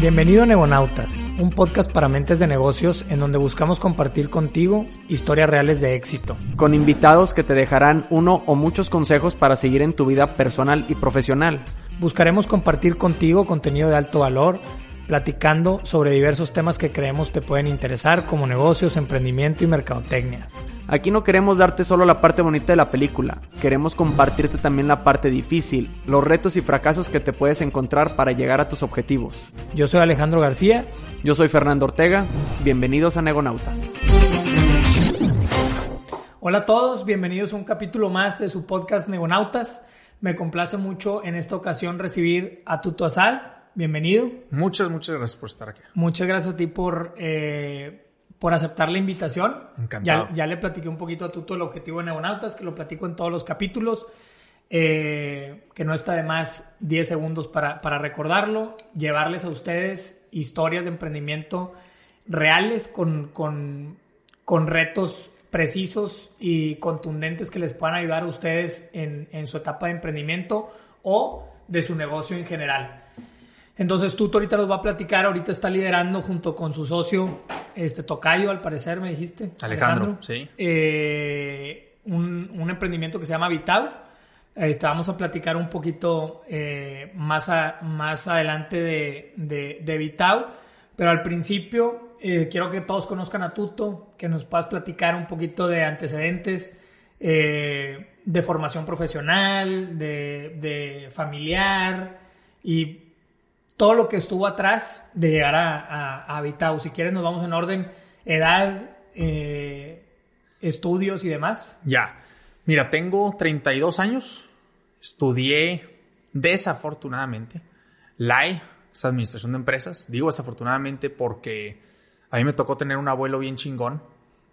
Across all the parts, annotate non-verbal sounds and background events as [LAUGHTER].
Bienvenido a Negonautas, un podcast para mentes de negocios en donde buscamos compartir contigo historias reales de éxito. Con invitados que te dejarán uno o muchos consejos para seguir en tu vida personal y profesional. Buscaremos compartir contigo contenido de alto valor, platicando sobre diversos temas que creemos te pueden interesar como negocios, emprendimiento y mercadotecnia. Aquí no queremos darte solo la parte bonita de la película, queremos compartirte también la parte difícil, los retos y fracasos que te puedes encontrar para llegar a tus objetivos. Yo soy Alejandro García. Yo soy Fernando Ortega. Bienvenidos a Negonautas. Hola a todos, bienvenidos a un capítulo más de su podcast Negonautas. Me complace mucho en esta ocasión recibir a Tuto Asad. Bienvenido. Muchas, muchas gracias por estar aquí. Muchas gracias a ti por... Eh, por aceptar la invitación. Encantado. Ya, ya, le platiqué un poquito a Tuto el objetivo de Neonautas, que lo platico en todos los capítulos. Eh, que no está de más 10 segundos para, para, recordarlo. Llevarles a ustedes historias de emprendimiento reales con, con, con, retos precisos y contundentes que les puedan ayudar a ustedes en, en su etapa de emprendimiento o de su negocio en general. Entonces Tuto ahorita nos va a platicar, ahorita está liderando junto con su socio, este Tocayo, al parecer me dijiste. Alejandro, sí. Eh, un, un, emprendimiento que se llama Vital. Este, vamos a platicar un poquito eh, más, a, más adelante de, de, de Vital, pero al principio eh, quiero que todos conozcan a Tuto, que nos puedas platicar un poquito de antecedentes, eh, de formación profesional, de, de familiar y todo lo que estuvo atrás de llegar a, a. Si quieres, nos vamos en orden: edad, eh, estudios y demás. Ya. Mira, tengo 32 años. Estudié, desafortunadamente, LAE, es Administración de Empresas. Digo desafortunadamente porque a mí me tocó tener un abuelo bien chingón,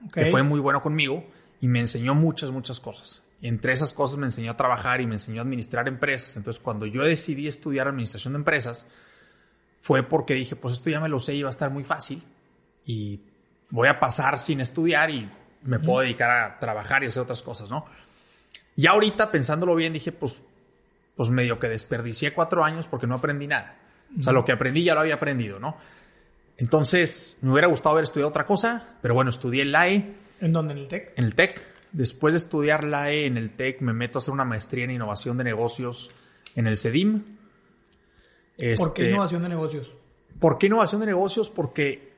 okay. que fue muy bueno conmigo y me enseñó muchas, muchas cosas. Entre esas cosas me enseñó a trabajar y me enseñó a administrar empresas. Entonces, cuando yo decidí estudiar Administración de Empresas, fue porque dije, pues esto ya me lo sé y va a estar muy fácil y voy a pasar sin estudiar y me puedo dedicar a trabajar y hacer otras cosas, ¿no? Y ahorita, pensándolo bien, dije, pues, pues medio que desperdicié cuatro años porque no aprendí nada. O sea, lo que aprendí ya lo había aprendido, ¿no? Entonces, me hubiera gustado haber estudiado otra cosa, pero bueno, estudié el LAE. ¿En dónde? ¿En el TEC? En el TEC. Después de estudiar LAE en el TEC, me meto a hacer una maestría en innovación de negocios en el CEDIM. Este, ¿Por qué innovación de negocios? ¿Por qué innovación de negocios? Porque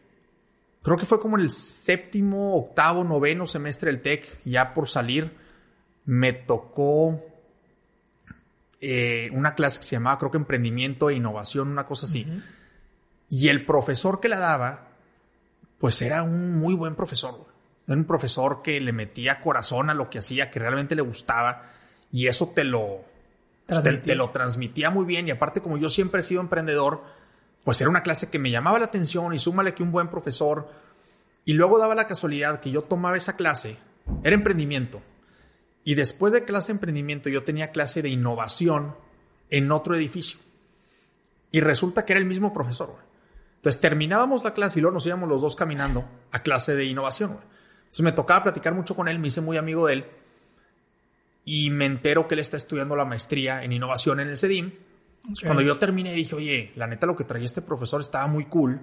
creo que fue como en el séptimo, octavo, noveno semestre del TEC, ya por salir, me tocó eh, una clase que se llamaba, creo que emprendimiento e innovación, una cosa así. Uh -huh. Y el profesor que la daba, pues era un muy buen profesor. Era un profesor que le metía corazón a lo que hacía, que realmente le gustaba, y eso te lo, te, te, lo transmitía muy bien y aparte como yo siempre he sido emprendedor, pues era una clase que me llamaba la atención y súmale que un buen profesor. Y luego daba la casualidad que yo tomaba esa clase, era emprendimiento. Y después de clase de emprendimiento yo tenía clase de innovación en otro edificio. Y resulta que era el mismo profesor. Güey. Entonces terminábamos la clase y luego nos íbamos los dos caminando a clase de innovación. Güey. Entonces me tocaba platicar mucho con él, me hice muy amigo de él y me entero que él está estudiando la maestría en innovación en el CEDIM. Okay. Cuando yo terminé dije, oye, la neta lo que traía este profesor estaba muy cool,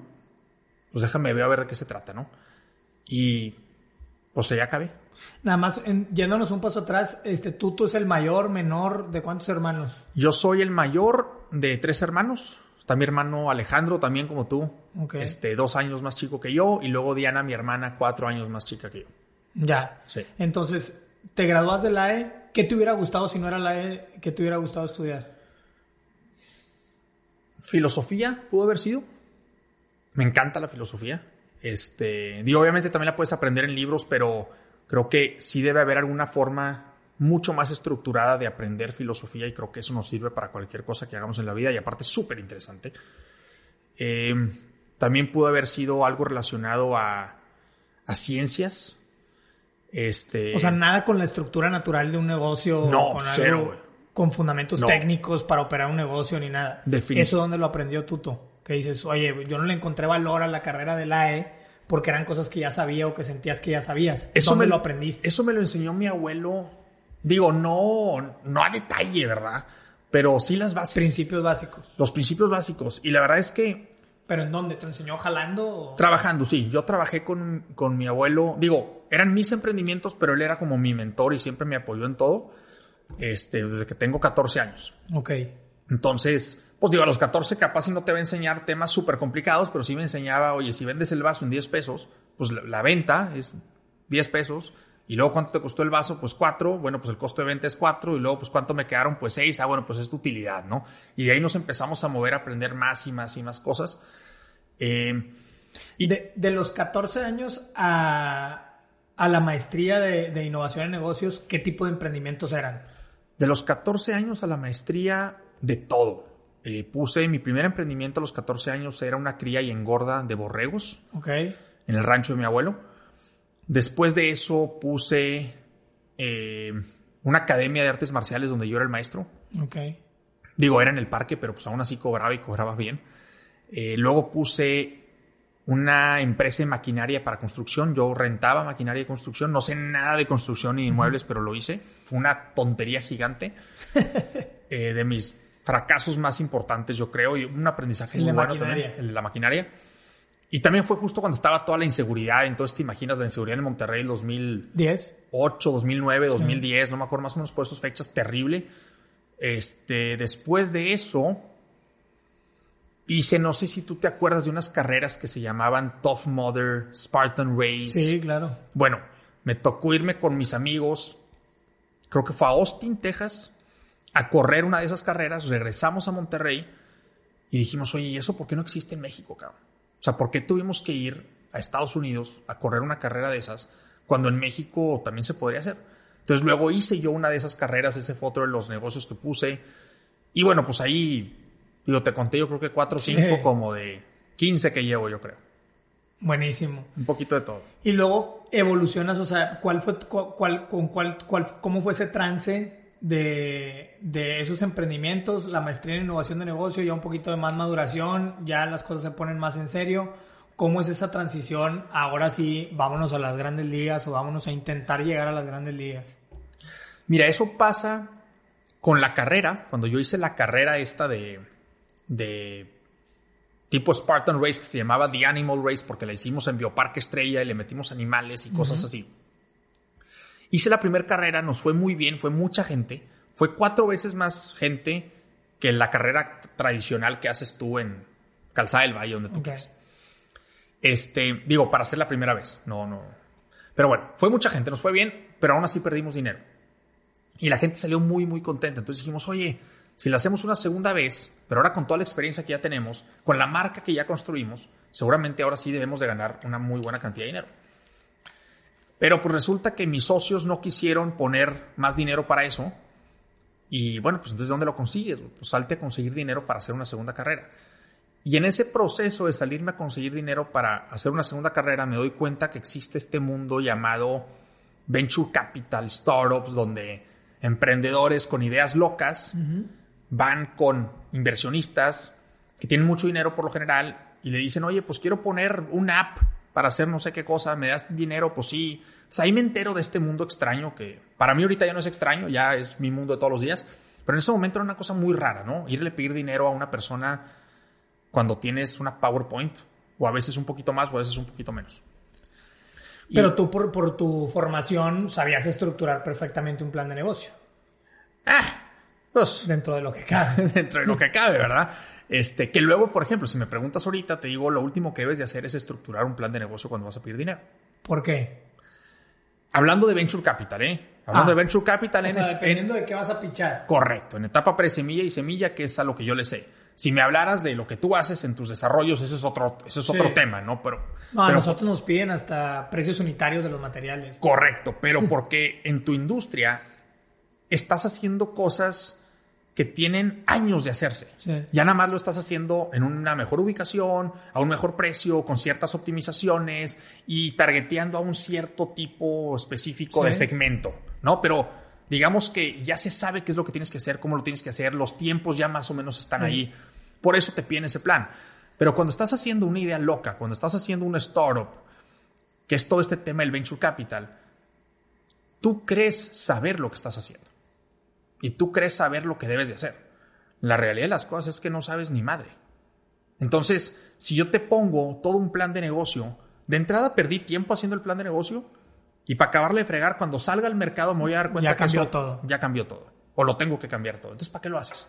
pues déjame ver a ver de qué se trata, ¿no? Y pues ya acabé. Nada más, en, yéndonos un paso atrás, este Tuto es el mayor, menor, ¿de cuántos hermanos? Yo soy el mayor de tres hermanos. Está mi hermano Alejandro, también como tú, okay. este, dos años más chico que yo, y luego Diana, mi hermana, cuatro años más chica que yo. Ya. Sí. Entonces, te gradúas de la E, ¿qué te hubiera gustado si no era la E que te hubiera gustado estudiar? Filosofía pudo haber sido. Me encanta la filosofía. Este, digo, obviamente también la puedes aprender en libros, pero creo que sí debe haber alguna forma mucho más estructurada de aprender filosofía y creo que eso nos sirve para cualquier cosa que hagamos en la vida y aparte es súper interesante. Eh, también pudo haber sido algo relacionado a, a ciencias, este, o sea, nada con la estructura natural de un negocio. No, con cero, algo, Con fundamentos no. técnicos para operar un negocio ni nada. ¿Eso dónde lo aprendió Tuto? Que dices, oye, yo no le encontré valor a la carrera de la E porque eran cosas que ya sabía o que sentías que ya sabías. Eso ¿Dónde me, lo aprendiste? Eso me lo enseñó mi abuelo. Digo, no, no a detalle, ¿verdad? Pero sí las bases. Principios básicos. Los principios básicos. Y la verdad es que ¿Pero en dónde? ¿Te enseñó jalando? o- Trabajando, sí. Yo trabajé con, con mi abuelo. Digo, eran mis emprendimientos, pero él era como mi mentor y siempre me apoyó en todo. Este, desde que tengo 14 años. Ok. Entonces, pues digo, a los 14 capaz si no te va a enseñar temas súper complicados, pero sí me enseñaba, oye, si vendes el vaso en 10 pesos, pues la, la venta es 10 pesos. Y luego, ¿cuánto te costó el vaso? Pues 4. Bueno, pues el costo de venta es 4. Y luego, pues ¿cuánto me quedaron? Pues 6. Ah, bueno, pues es tu utilidad, ¿no? Y de ahí nos empezamos a mover, a aprender más y más y más cosas. Eh, Y de, de los 14 años a, a la maestría de, de innovación en negocios, ¿qué tipo de emprendimientos eran? De los 14 años a la maestría, de todo. Eh, puse mi primer emprendimiento a los 14 años, era una cría y engorda de borregos Ok. en el rancho de mi abuelo. Después de eso puse eh, una academia de artes marciales donde yo era el maestro. Ok. Digo, era en el parque, pero pues aún así cobraba y cobraba bien. Eh, luego puse una empresa de maquinaria para construcción. Yo rentaba maquinaria de construcción. No sé nada de construcción ni inmuebles, pero lo hice. Fue una tontería gigante. [LAUGHS] Eh, de mis fracasos más importantes, yo creo, y un aprendizaje El muy de bueno maquinaria. también. El de la maquinaria. Y también fue justo cuando estaba toda la inseguridad. Entonces te imaginas la inseguridad en Monterrey en 2008, 10. 2009, 2010, no me acuerdo más o menos por esas fechas, terrible. Este, después de eso, hice, no sé si tú te acuerdas de unas carreras que se llamaban Tough Mother, Spartan Race. Sí, claro. Bueno, me tocó irme con mis amigos, creo que fue a Austin, Texas, a correr una de esas carreras. Regresamos a Monterrey y dijimos, oye, ¿y eso por qué no existe en México, cabrón? O sea, ¿por qué tuvimos que ir a Estados Unidos a correr una carrera de esas cuando en México también se podría hacer? Entonces luego hice yo una de esas carreras, ese fue otro de los negocios que puse. Y bueno, pues ahí, digo, te conté yo creo que cuatro o cinco Sí. como de 15 que llevo, yo creo. Buenísimo. Un poquito de todo. Y luego evolucionas, o sea, ¿cuál fue, cu- cuál, con cuál, cuál, cómo fue ese trance de, de esos emprendimientos, la maestría en innovación de negocio, ya un poquito de más maduración, ya las cosas se ponen más en serio? ¿Cómo es esa transición? Ahora sí, vámonos a las grandes ligas o vámonos a intentar llegar a las grandes ligas. Mira, eso pasa con la carrera. Cuando yo hice la carrera esta de, de tipo Spartan Race, que se llamaba The Animal Race, porque la hicimos en Bioparque Estrella y le metimos animales y cosas así. Hice la primera carrera, nos fue muy bien, fue mucha gente. Fue cuatro veces más gente que la carrera tradicional que haces tú en Calzada del Valle, donde tú Ok. quieras. Este, digo, para hacer la primera vez. No, no. Pero bueno, fue mucha gente, nos fue bien, pero aún así perdimos dinero. Y la gente salió muy, muy contenta. Entonces dijimos, oye, si la hacemos una segunda vez, pero ahora con toda la experiencia que ya tenemos, con la marca que ya construimos, seguramente ahora sí debemos de ganar una muy buena cantidad de dinero. Pero pues resulta que mis socios no quisieron poner más dinero para eso. Y bueno, pues entonces ¿dónde lo consigues? Pues salte a conseguir dinero para hacer una segunda carrera. Y en ese proceso de salirme a conseguir dinero para hacer una segunda carrera, me doy cuenta que existe este mundo llamado venture capital, startups, donde emprendedores con ideas locas van con inversionistas que tienen mucho dinero por lo general y le dicen, oye, pues quiero poner una app para hacer no sé qué cosa, ¿me das dinero? Pues sí. Entonces ahí me entero de este mundo extraño que para mí ahorita ya no es extraño, ya es mi mundo de todos los días, pero en ese momento era una cosa muy rara, ¿no? Irle a pedir dinero a una persona cuando tienes una PowerPoint, o a veces un poquito más, o a veces un poquito menos. Y- Pero tú por, por tu formación sabías estructurar perfectamente un plan de negocio, Ah, pues dentro de lo que cabe. [LAUGHS] dentro de lo que cabe, ¿verdad? Este, que luego, por ejemplo, si me preguntas ahorita, te digo, lo último que debes de hacer es estructurar un plan de negocio cuando vas a pedir dinero. ¿Por qué? Hablando de Venture Capital, ¿eh? Hablando Ah. de Venture Capital O en, sea, este- dependiendo de qué vas a pichar. Correcto, en etapa pre-semilla y semilla, que es a lo que yo le sé. Si me hablaras de lo que tú haces en tus desarrollos, ese es otro, ese es Sí. otro tema, ¿no? Pero, No, a pero- nosotros nos piden hasta precios unitarios de los materiales. Correcto, pero porque en tu industria estás haciendo cosas que tienen años de hacerse. Sí. Ya nada más lo estás haciendo en una mejor ubicación, a un mejor precio, con ciertas optimizaciones y targeteando a un cierto tipo específico Sí. de segmento, ¿no? Pero digamos que ya se sabe qué es lo que tienes que hacer, cómo lo tienes que hacer, los tiempos ya más o menos están Sí. ahí. Por eso te piden ese plan. Pero cuando estás haciendo una idea loca, cuando estás haciendo una startup, que es todo este tema del venture capital, tú crees saber lo que estás haciendo. Y tú crees saber lo que debes de hacer. La realidad de las cosas es que no sabes ni madre. Entonces, si yo te pongo todo un plan de negocio, de entrada perdí tiempo haciendo el plan de negocio y para acabarle de fregar, cuando salga al mercado me voy a dar cuenta Ya que cambió eso todo. ya cambió todo. O lo tengo que cambiar todo. Entonces, ¿para qué lo haces?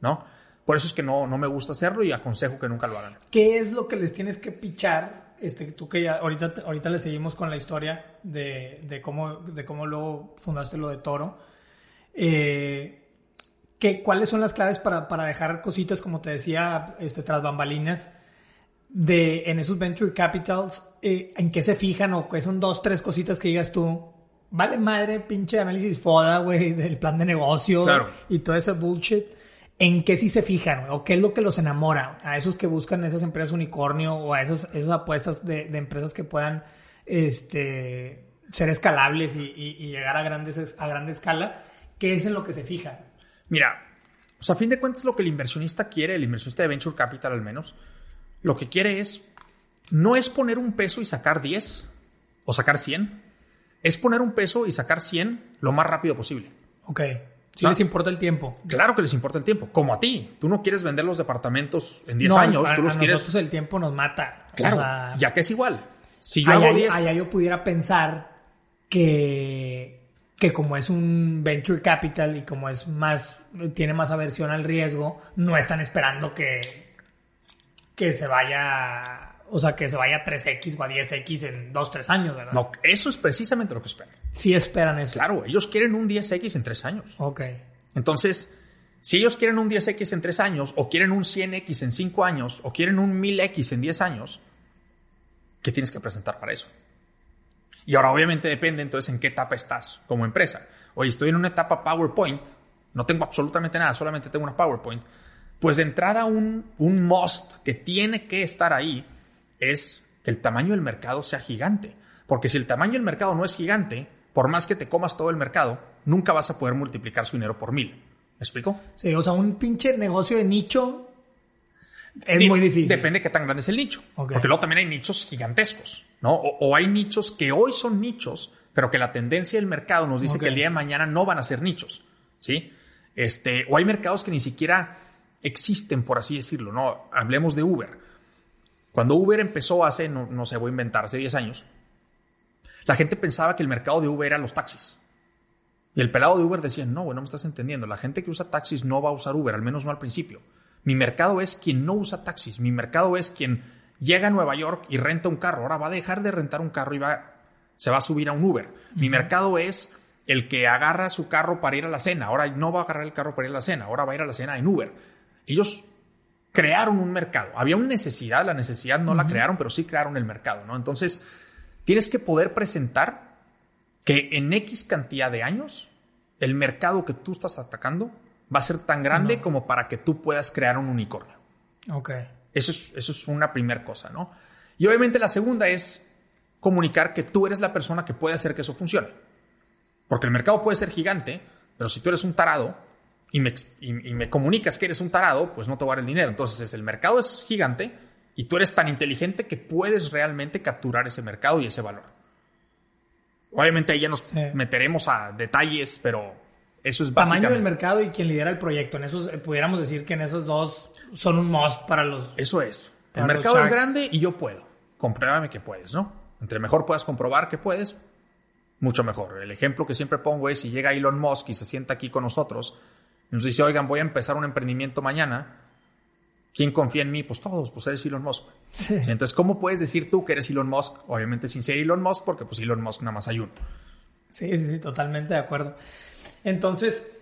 ¿No? Por eso es que no, no me gusta hacerlo y aconsejo que nunca lo hagan. ¿Qué es lo que les tienes que pichar? Este, tú que ya ahorita, ahorita le seguimos con la historia de, de cómo, de cómo luego fundaste lo de Toro. Eh, ¿qué, ¿Cuáles son las claves para, para dejar cositas, como te decía, este, tras bambalinas, de, en esos venture capitals? eh, ¿En qué se fijan o qué son dos, tres cositas que digas tú? Vale madre, pinche análisis foda, güey, [LAUGHS] del plan de negocio Claro. y todo ese bullshit. ¿En qué sí se fijan? ¿O qué es lo que los enamora? A esos que buscan esas empresas unicornio o a esas, esas apuestas de, de empresas que puedan este, ser escalables y, y- y llegar a, grandes, a grande escala. ¿Qué es en lo que se fijan? Mira, a fin de cuentas lo que el inversionista quiere, el inversionista de Venture Capital al menos, lo que quiere es, no es poner un peso y sacar 10 o sacar 100, es poner un peso y sacar 100 lo más rápido posible. Ok. Si les importa el tiempo. Claro que les importa el tiempo, como a ti. Tú no quieres vender los departamentos en 10 No, años, a, tú los a quieres... nosotros el tiempo nos mata. Claro, ya que es igual. Si yo allá, hago 10... allá yo pudiera pensar que, que como es un venture capital y como es más, tiene más aversión al riesgo, no están esperando que, que se vaya, o sea, que se vaya a 3X o a 10X en 2, 3 años, ¿verdad? No, eso es precisamente lo que esperan. Sí esperan eso. Claro, ellos quieren un 10X en 3 años. Ok. Entonces, si ellos quieren un 10X en 3 años, o quieren un 100X en 5 años, o quieren un 1000X en 10 años, ¿qué tienes que presentar para eso? Y ahora obviamente depende entonces en qué etapa estás como empresa. Oye, estoy en una etapa PowerPoint, no tengo absolutamente nada, solamente tengo una PowerPoint. Pues de entrada un, un must que tiene que estar ahí es que el tamaño del mercado sea gigante. Porque si el tamaño del mercado no es gigante, por más que te comas todo el mercado, nunca vas a poder multiplicar su dinero por mil. ¿Me explico? Sí, o sea, un pinche negocio de nicho es Di- muy difícil. Depende de qué tan grande es el nicho. Ok. Porque luego también hay nichos gigantescos, ¿no? O, o hay nichos que hoy son nichos, pero que la tendencia del mercado nos dice que el día de mañana no van a ser nichos, ¿sí? Este, o hay mercados que ni siquiera existen, por así decirlo, ¿no? Hablemos de Uber. Cuando Uber empezó hace, no, no sé, voy a inventar, hace 10 años, la gente pensaba que el mercado de Uber eran los taxis. Y el pelado de Uber decía, no, bueno, no me estás entendiendo. La gente que usa taxis no va a usar Uber, al menos no al principio. Mi mercado es quien no usa taxis. Mi mercado es quien llega a Nueva York y renta un carro. Ahora va a dejar de rentar un carro y va, se va a subir a un Uber. Mi mercado es el que agarra su carro para ir a la cena. Ahora no va a agarrar el carro para ir a la cena. Ahora va a ir a la cena en Uber. Ellos crearon un mercado. Había una necesidad, la necesidad no la crearon, pero sí crearon el mercado, ¿no? Entonces, tienes que poder presentar que en X cantidad de años el mercado que tú estás atacando va a ser tan grande como para que tú puedas crear un unicornio. Ok. Eso es, eso es una primera cosa, ¿no? Y obviamente la segunda es comunicar que tú eres la persona que puede hacer que eso funcione. Porque el mercado puede ser gigante, pero si tú eres un tarado y me, y- y me comunicas que eres un tarado, pues no te voy a dar el dinero. Entonces el mercado es gigante y tú eres tan inteligente que puedes realmente capturar ese mercado y ese valor. Obviamente ahí ya nos Sí. meteremos a detalles, pero eso es Tamaño básicamente... del mercado y quien lidera el proyecto. En esos, eh, pudiéramos decir que en esos dos son un must para los. Eso es. El mercado es grande y yo puedo. Compruébame que puedes, ¿no? Entre mejor puedas comprobar que puedes, mucho mejor. El ejemplo que siempre pongo es si llega Elon Musk y se sienta aquí con nosotros y nos dice, oigan, voy a empezar un emprendimiento mañana. ¿Quién confía en mí? Pues todos, pues eres Elon Musk. Sí. Entonces, ¿cómo puedes decir tú que eres Elon Musk? Obviamente sin ser Elon Musk, porque pues Elon Musk nada más hay uno. Sí, sí, totalmente de acuerdo. Entonces,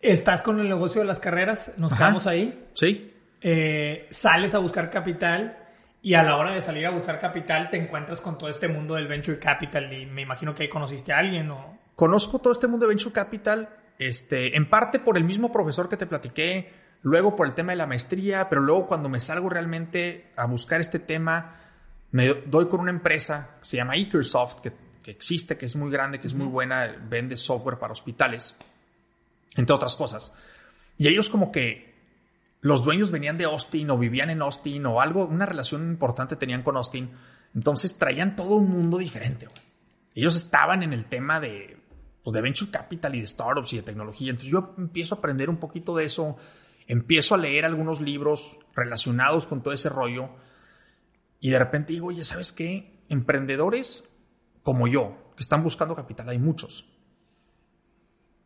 estás con el negocio de las carreras, nos Ajá. quedamos ahí, ¿Sí? eh, sales a buscar capital y a la hora de salir a buscar capital te encuentras con todo este mundo del venture capital y me imagino que ahí conociste a alguien o... Conozco todo este mundo de Venture Capital, este, en parte por el mismo profesor que te platiqué, luego por el tema de la maestría, pero luego cuando me salgo realmente a buscar este tema, me doy con una empresa que se llama Ekersoft, que, que existe, que es muy grande, que es muy buena, vende software para hospitales, entre otras cosas. Y ellos como que los dueños venían de Austin o vivían en Austin o algo, una relación importante tenían con Austin. Entonces traían todo un mundo diferente. Ellos estaban en el tema de, pues, de venture capital y de startups y de tecnología. Entonces yo empiezo a aprender un poquito de eso. empiezo a leer algunos libros relacionados con todo ese rollo y de repente digo, oye, ¿sabes qué? Emprendedores como yo, que están buscando capital, hay muchos.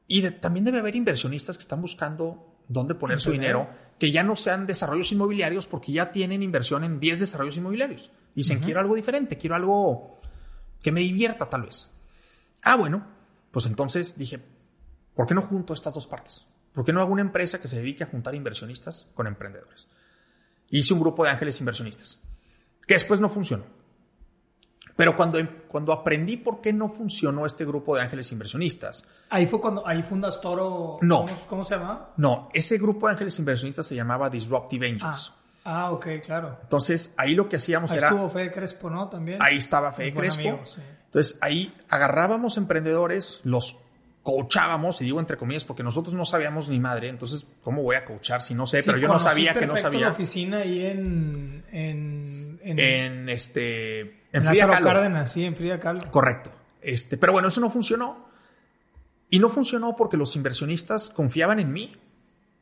Y también debe haber inversionistas que están buscando dónde poner su dinero, que ya no sean desarrollos inmobiliarios porque ya tienen inversión en 10 desarrollos inmobiliarios. Y dicen, quiero algo diferente, quiero algo que me divierta tal vez. Ah, bueno, pues entonces dije, ¿por qué no junto estas dos partes? ¿Por qué no hago una empresa que se dedique a juntar inversionistas con emprendedores? Hice un grupo de ángeles inversionistas, que después no funcionó. Pero cuando, cuando aprendí por qué no funcionó este grupo de ángeles inversionistas. Ahí fue cuando, ahí fundas Toro. No. ¿Cómo, se llama? No, ese grupo de ángeles inversionistas se llamaba Disruptive Angels. Ah, ah ok, claro. Entonces, ahí lo que hacíamos ahí era. estuvo Fede Crespo, ¿no? También. Ahí estaba Fede Crespo. Entonces, ahí agarrábamos emprendedores, los coachábamos, y digo entre comillas, porque nosotros no sabíamos ni madre, entonces, ¿cómo voy a coachar si no sé? pero yo no sabía que no sabía. la oficina ahí en... En, en, este... En, en Frida Kahlo. Cárdenas, sí, en Frida Kahlo. Correcto. Este, pero bueno, eso no funcionó. Y no funcionó porque los inversionistas confiaban en mí,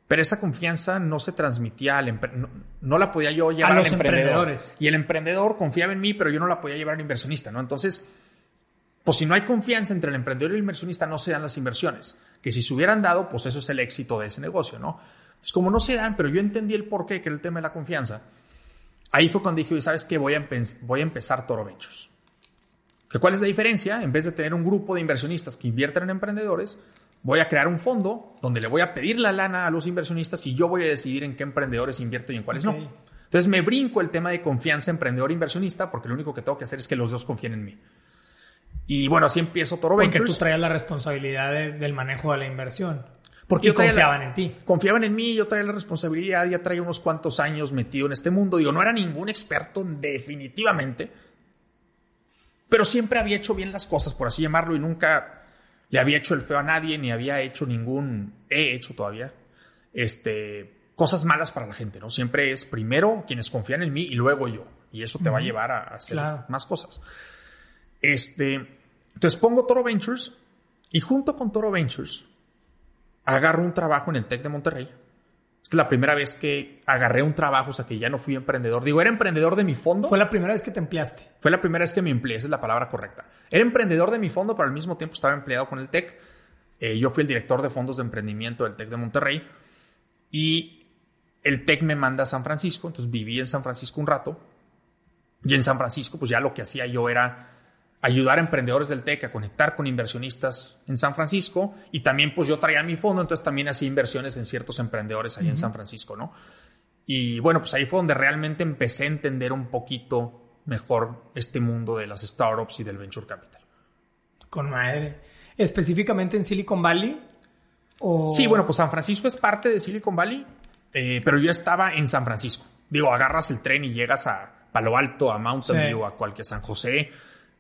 pero esa confianza no se transmitía al no, no, la podía yo llevar a los al emprendedor. Y el emprendedor confiaba en mí, pero yo no la podía llevar al inversionista, ¿no? Entonces, pues si no hay confianza entre el emprendedor y el inversionista, no se dan las inversiones. Que si se hubieran dado, pues eso es el éxito de ese negocio, ¿no? Es como no se dan, pero yo entendí el porqué, que era el tema de la confianza. Ahí fue cuando dije, ¿sabes qué? Voy a, voy a empezar Toro Ventures. ¿Que ¿Cuál es la diferencia? En vez de tener un grupo de inversionistas que invierten en emprendedores, voy a crear un fondo donde le voy a pedir la lana a los inversionistas y yo voy a decidir en qué emprendedores invierto y en cuáles no. Entonces me brinco el tema de confianza emprendedor-inversionista porque lo único que tengo que hacer es que los dos confíen en mí. Y bueno, así empiezo Toro Porque tú traías la responsabilidad del manejo de la inversión. Porque y confiaban en ti. Confiaban en mí, yo traía la responsabilidad, ya traía unos cuantos años metido en este mundo. Digo, no era ningún experto, definitivamente. Pero siempre había hecho bien las cosas, por así llamarlo, y nunca le había hecho el feo a nadie, ni había hecho ningún. He hecho todavía. Este. Cosas malas para la gente, ¿no? Siempre es primero quienes confían en mí y luego yo. Y eso te va a llevar a hacer más cosas. Este, entonces pongo Toro Ventures y junto con Toro Ventures agarro un trabajo en el TEC de Monterrey. Esta es la primera vez que agarré un trabajo, o sea que ya no fui emprendedor. Digo, era emprendedor de mi fondo. Fue la primera vez que te empleaste. Fue la primera vez que me empleé, esa es la palabra correcta. Era emprendedor de mi fondo, pero al mismo tiempo estaba empleado con el TEC. Eh, yo fui el director de fondos de emprendimiento del TEC de Monterrey. Y el TEC me manda a San Francisco, entonces viví en San Francisco un rato. Y en San Francisco, pues ya lo que hacía yo era ayudar a emprendedores del TEC a conectar con inversionistas en San Francisco y también pues yo traía mi fondo, entonces también hacía inversiones en ciertos emprendedores ahí en San Francisco, ¿no? Y bueno, pues ahí fue donde realmente empecé a entender un poquito mejor este mundo de las startups y del venture capital. Con madre. ¿Específicamente en Silicon Valley? O... Sí, bueno, pues San Francisco es parte de Silicon Valley, eh, pero yo estaba en San Francisco. Digo, agarras el tren y llegas a Palo Alto, a Mountain View, a cualquier San José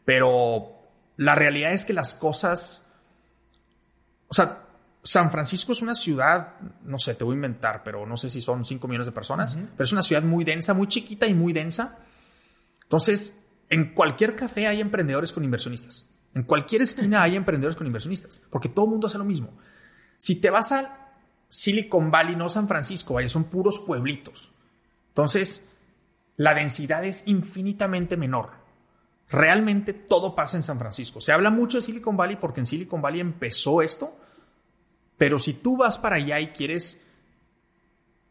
pero la realidad es que las cosas, o sea, San Francisco es una ciudad, no sé, te voy a inventar, pero no sé si son 5 millones de personas, pero es una ciudad muy densa, muy chiquita y muy densa. Entonces, en cualquier café hay emprendedores con inversionistas. En cualquier esquina hay emprendedores con inversionistas, porque todo el mundo hace lo mismo. Si te vas a Silicon Valley, no San Francisco, vaya, son puros pueblitos. Entonces, la densidad es infinitamente menor realmente todo pasa en San Francisco. Se habla mucho de Silicon Valley porque en Silicon Valley empezó esto, pero si tú vas para allá y quieres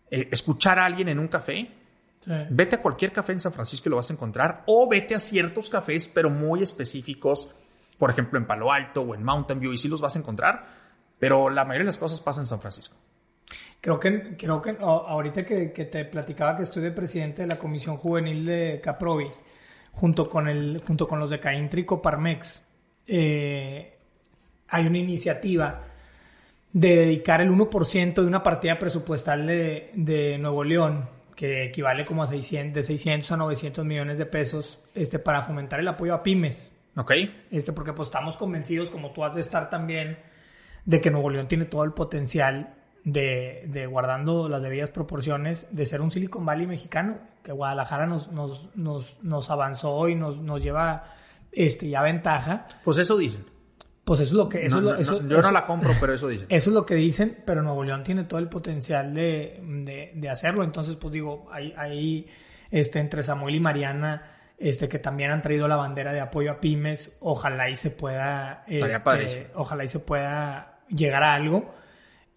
eh, escuchar a alguien en un café, vete a cualquier café en San Francisco y lo vas a encontrar, o vete a ciertos cafés, pero muy específicos, por ejemplo en Palo Alto o en Mountain View, y sí los vas a encontrar, pero la mayoría de las cosas pasan en San Francisco. Creo que, creo que ahorita que, que te platicaba que estoy de presidente de la Comisión Juvenil de Caprovi, junto con, el, junto con los de Caintrico Parmex, eh, hay una iniciativa de dedicar el 1% de una partida presupuestal de, de, Nuevo León, que equivale como a 600, de 600 a 900 millones de pesos, este, para fomentar el apoyo a pymes. Ok. Este, porque pues estamos convencidos, como tú has de estar también, de que Nuevo León tiene todo el potencial de, de, guardando las debidas proporciones, de ser un Silicon Valley mexicano, que Guadalajara nos, nos, nos, nos avanzó y nos, nos lleva este, ya ventaja. Pues eso dicen. Pues eso es lo que... Eso No, es lo- no, eso- no, yo eso- no la compro, pero eso dicen. Eso es lo que dicen, pero Nuevo León tiene todo el potencial de, de- de hacerlo. Entonces, pues digo, hay, hay este, entre Samuel y Mariana, este, que también han traído la bandera de apoyo a pymes, ojalá y se pueda, este, ojalá y se pueda llegar a algo.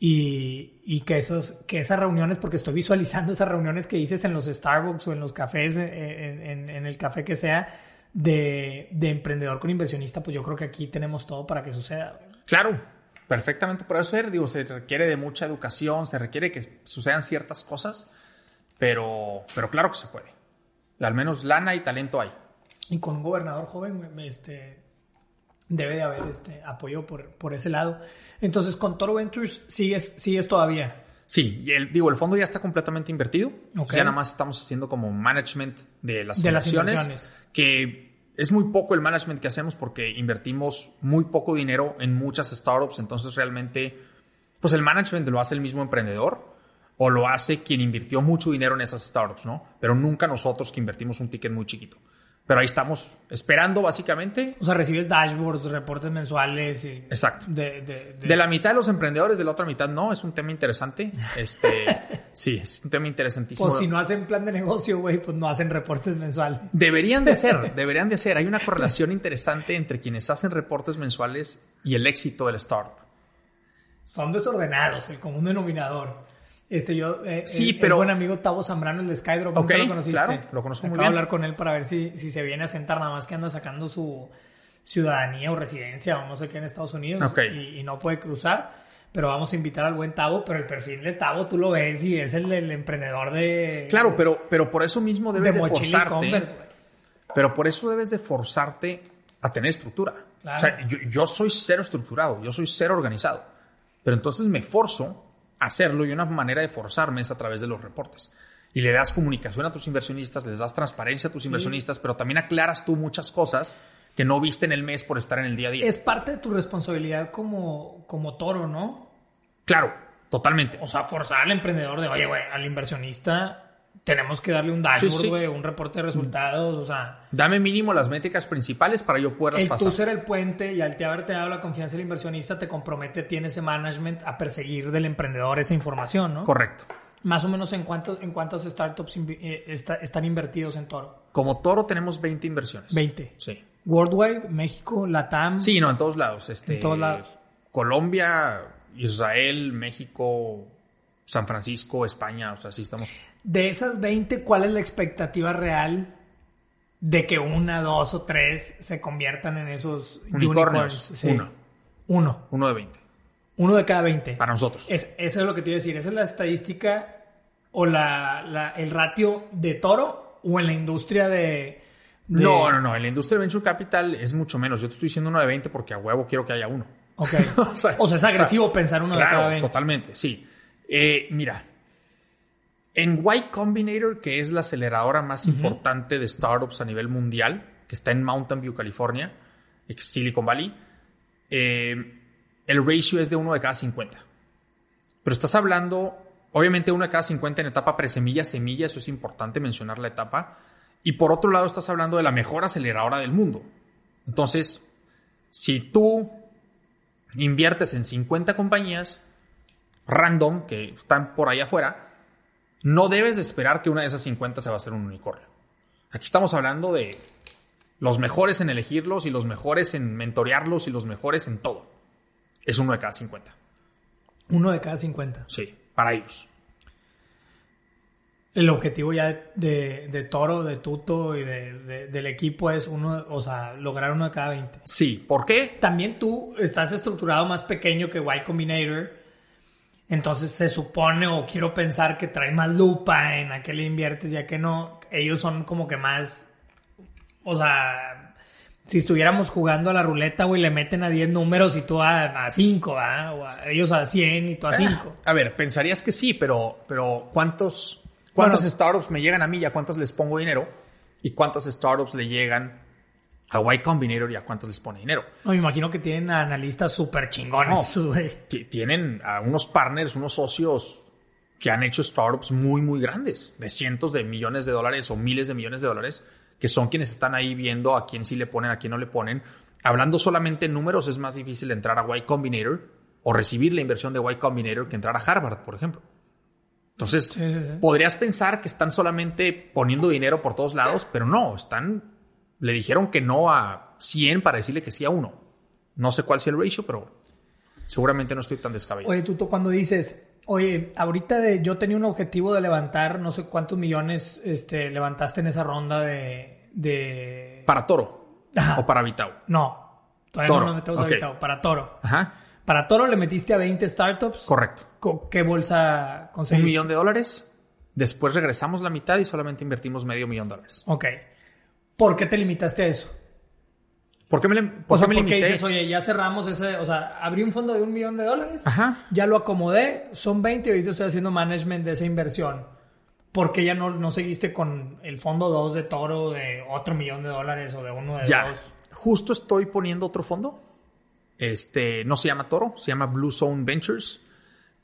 Y, y que, esos, que esas reuniones, porque estoy visualizando esas reuniones que dices en los Starbucks o en los cafés, eh, en, en- en el café que sea, de, de emprendedor con inversionista, pues yo creo que aquí tenemos todo para que suceda. Claro, perfectamente puede ser. Digo, se requiere de mucha educación, se requiere que sucedan ciertas cosas, pero, pero claro que se puede. Al menos lana y talento hay. Y con un gobernador joven, este, debe de haber este apoyo por, por ese lado. Entonces, con Toro Ventures sigues, sigues todavía. Sí, y el, digo, el fondo ya está completamente invertido. Ok. Ya nada más estamos haciendo como management de las De las inversiones. Que es muy poco el management que hacemos porque invertimos muy poco dinero en muchas startups. Entonces, realmente, pues el management lo hace el mismo emprendedor o lo hace quien invirtió mucho dinero en esas startups, ¿no? Pero nunca nosotros que invertimos un ticket muy chiquito. Pero ahí estamos esperando, básicamente. O sea, recibes dashboards, reportes mensuales y Exacto. de, de, de- De la mitad de los emprendedores, de la otra mitad no, es un tema interesante. Este, [LAUGHS] sí, es un tema interesantísimo. Pues si no hacen plan de negocio, güey, pues no hacen reportes mensuales. Deberían de ser, [LAUGHS] deberían de ser. Hay una correlación interesante entre quienes hacen reportes mensuales y el éxito del startup. Son desordenados, el común denominador. Este, yo, eh, Sí, el- el pero- buen amigo Tavo Zambrano, el de Skydrop, Ok, ¿nunca lo conociste? claro, lo conozco muy Acabo de bien. hablar con él para ver si, si se viene a sentar, nada más que anda sacando su ciudadanía o residencia o no sé qué en Estados Unidos Ok. y, y no puede cruzar. Pero vamos a invitar al buen Tavo, pero el perfil de Tavo tú lo ves y es el del emprendedor de... Claro, pero, pero por eso mismo de debes de, y forzarte. Converse. Pero por eso debes de forzarte a tener estructura. Claro. O sea, yo, yo soy cero estructurado, yo soy cero organizado. Pero entonces me forzo hacerlo y una manera de forzarme es a través de los reportes. Y le das comunicación a tus inversionistas, les das transparencia a tus inversionistas, pero también aclaras tú muchas cosas que no viste en el mes por estar en el día a día. Es parte de tu responsabilidad como, como toro, ¿no? Claro, totalmente. O sea, forzar al emprendedor de, oye, güey, al inversionista tenemos que darle un dashboard, Sí, sí. güey, un reporte de resultados, o sea, Dame mínimo las métricas principales para yo poderlas el pasar. tú ser el puente y al te haberte dado la confianza del inversionista te compromete, tiene ese management a perseguir del emprendedor esa información, ¿no? Correcto. Más o menos en cuántos en cuántas startups eh, está- están invertidos en Toro. Como toro tenemos 20 inversiones. 20. Sí. Worldwide, México, Latam. Sí, no, en todos lados. Este, En todos lados. Colombia, Israel, México, San Francisco, España, o sea, sí estamos. De esas 20, ¿cuál es la expectativa real de que una, dos o tres se conviertan en esos Unicornios. Sí. Uno. Uno. Uno de 20. Uno de cada 20. Para nosotros. Es, eso es lo que te iba a decir. ¿Esa es la estadística o la, la- el ratio de toro o en la industria de... de- No, no, no. En la industria de Venture Capital es mucho menos. Yo te estoy diciendo uno de 20 porque a huevo quiero que haya uno. Ok. [LAUGHS] O sea, o sea, es agresivo pensar uno de cada Claro, 20. totalmente, sí. Eh, mira, en Y Combinator, que es la aceleradora más importante de startups a nivel mundial, que está en Mountain View, California, ex Silicon Valley, eh, el ratio es de uno de cada 50. Pero estás hablando, obviamente, uno de cada 50 en etapa presemilla, semilla, eso es importante mencionar la etapa. Y por otro lado, estás hablando de la mejor aceleradora del mundo. Entonces, si tú inviertes en 50 compañías random que están por ahí afuera, no debes de esperar que una de esas 50 se va a hacer un unicornio. Aquí estamos hablando de los mejores en elegirlos y los mejores en mentorearlos y los mejores en todo. Es uno de cada 50. Uno de cada 50. Sí, para ellos. El objetivo ya de, Toro, de Tuto y de- de- del equipo es uno, o sea, lograr uno de cada 20. Sí, ¿por qué? También tú estás estructurado más pequeño que Y Combinator. Entonces se supone o quiero pensar que trae más lupa en a qué le inviertes ya que no. Ellos son como que más. O sea, si estuviéramos jugando a la ruleta, güey, le meten a 10 números y tú a, a 5, ¿ah? O a ellos a 100 y tú a 5. A ver, pensarías que sí, pero, pero ¿cuántos, ¿cuántas Bueno. startups me llegan a mí y a cuántas les pongo dinero? ¿Y cuántas startups le llegan a Y Combinator y a cuántas les pone dinero? No, me imagino que tienen analistas súper chingones, No. [LAUGHS] Tienen a unos partners, unos socios que han hecho startups muy, muy grandes, de cientos de millones de dólares o miles de millones de dólares, que son quienes están ahí viendo a quién sí le ponen, a quién no le ponen, hablando solamente en números, es más difícil entrar a Y Combinator o recibir la inversión de Y Combinator que entrar a Harvard, por ejemplo. Entonces, Sí, sí, sí. podrías pensar que están solamente poniendo dinero por todos lados, pero no, están, le dijeron que no a 100 para decirle que sí a uno. No sé cuál sea el ratio, pero seguramente no estoy tan descabellado. Oye, Tuto, cuando dices, oye, ahorita de, yo tenía un objetivo de levantar no sé cuántos millones este, levantaste en esa ronda de... de... Para Toro Ajá. o para Vitao. No, todavía Toro, no nos metemos ok. ahorita, para Toro. Ajá, Para Toro le metiste a 20 startups. correcto. Co- ¿Qué bolsa Un conseguiste? millón de dólares. Después regresamos la mitad y solamente invertimos medio millón de dólares. Ok. ¿Por qué te limitaste a eso? ¿Por qué me, por O sea, qué me ¿por qué limité? dices, oye, ya cerramos ese, o sea, abrí un fondo de un millón de dólares, Ajá. ya lo acomodé, son 20 y ahorita estoy haciendo management de esa inversión. ¿Por qué ya no, no seguiste con el fondo 2 de Toro de otro millón de dólares o de uno de Ya. dos? Justo estoy poniendo otro fondo. Este no se llama Toro, se llama Blue Zone Ventures.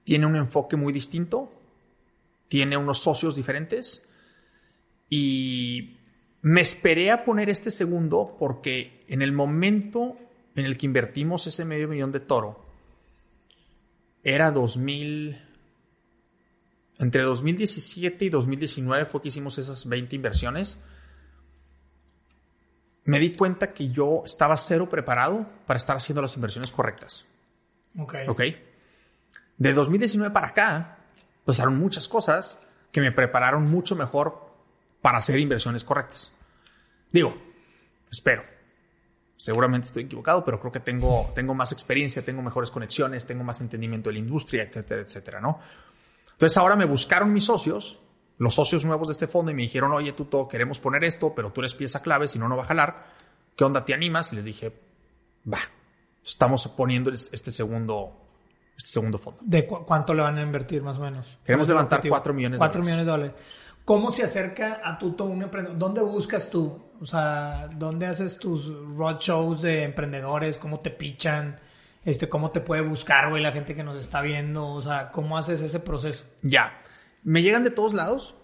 Tiene un enfoque muy distinto. Tiene unos socios diferentes. Y me esperé a poner este segundo porque en el momento en el que invertimos ese medio millón de Toro, era 2000. Entre 2017 y 2019 fue que hicimos esas 20 inversiones me di cuenta que yo estaba cero preparado para estar haciendo las inversiones correctas. Ok. ¿Ok? De 2019 para acá, pasaron muchas cosas que me prepararon mucho mejor para hacer inversiones correctas. Digo, espero. Seguramente estoy equivocado, pero creo que tengo, tengo más experiencia, tengo mejores conexiones, tengo más entendimiento de la industria, etcétera, etcétera, ¿no? Entonces ahora me buscaron mis socios, los socios nuevos de este fondo, y me dijeron, oye, tú todo queremos poner esto, pero tú eres pieza clave, si no, no va a jalar. ¿Qué onda, te animas? Y les dije, va, estamos poniendo este segundo, este segundo fondo. ¿De cu- cuánto le van a invertir más o menos? Queremos ¿Cuál es el levantar objetivo? cuatro millones de Cuatro dólares. millones de dólares. ¿Cómo se acerca a Tuto un emprendedor? ¿Dónde buscas tú? O sea, ¿dónde haces tus roadshows de emprendedores? ¿Cómo te pichan? Este, ¿Cómo te puede buscar, güey, la gente que nos está viendo? O sea, ¿cómo haces ese proceso? Ya, me llegan de todos lados.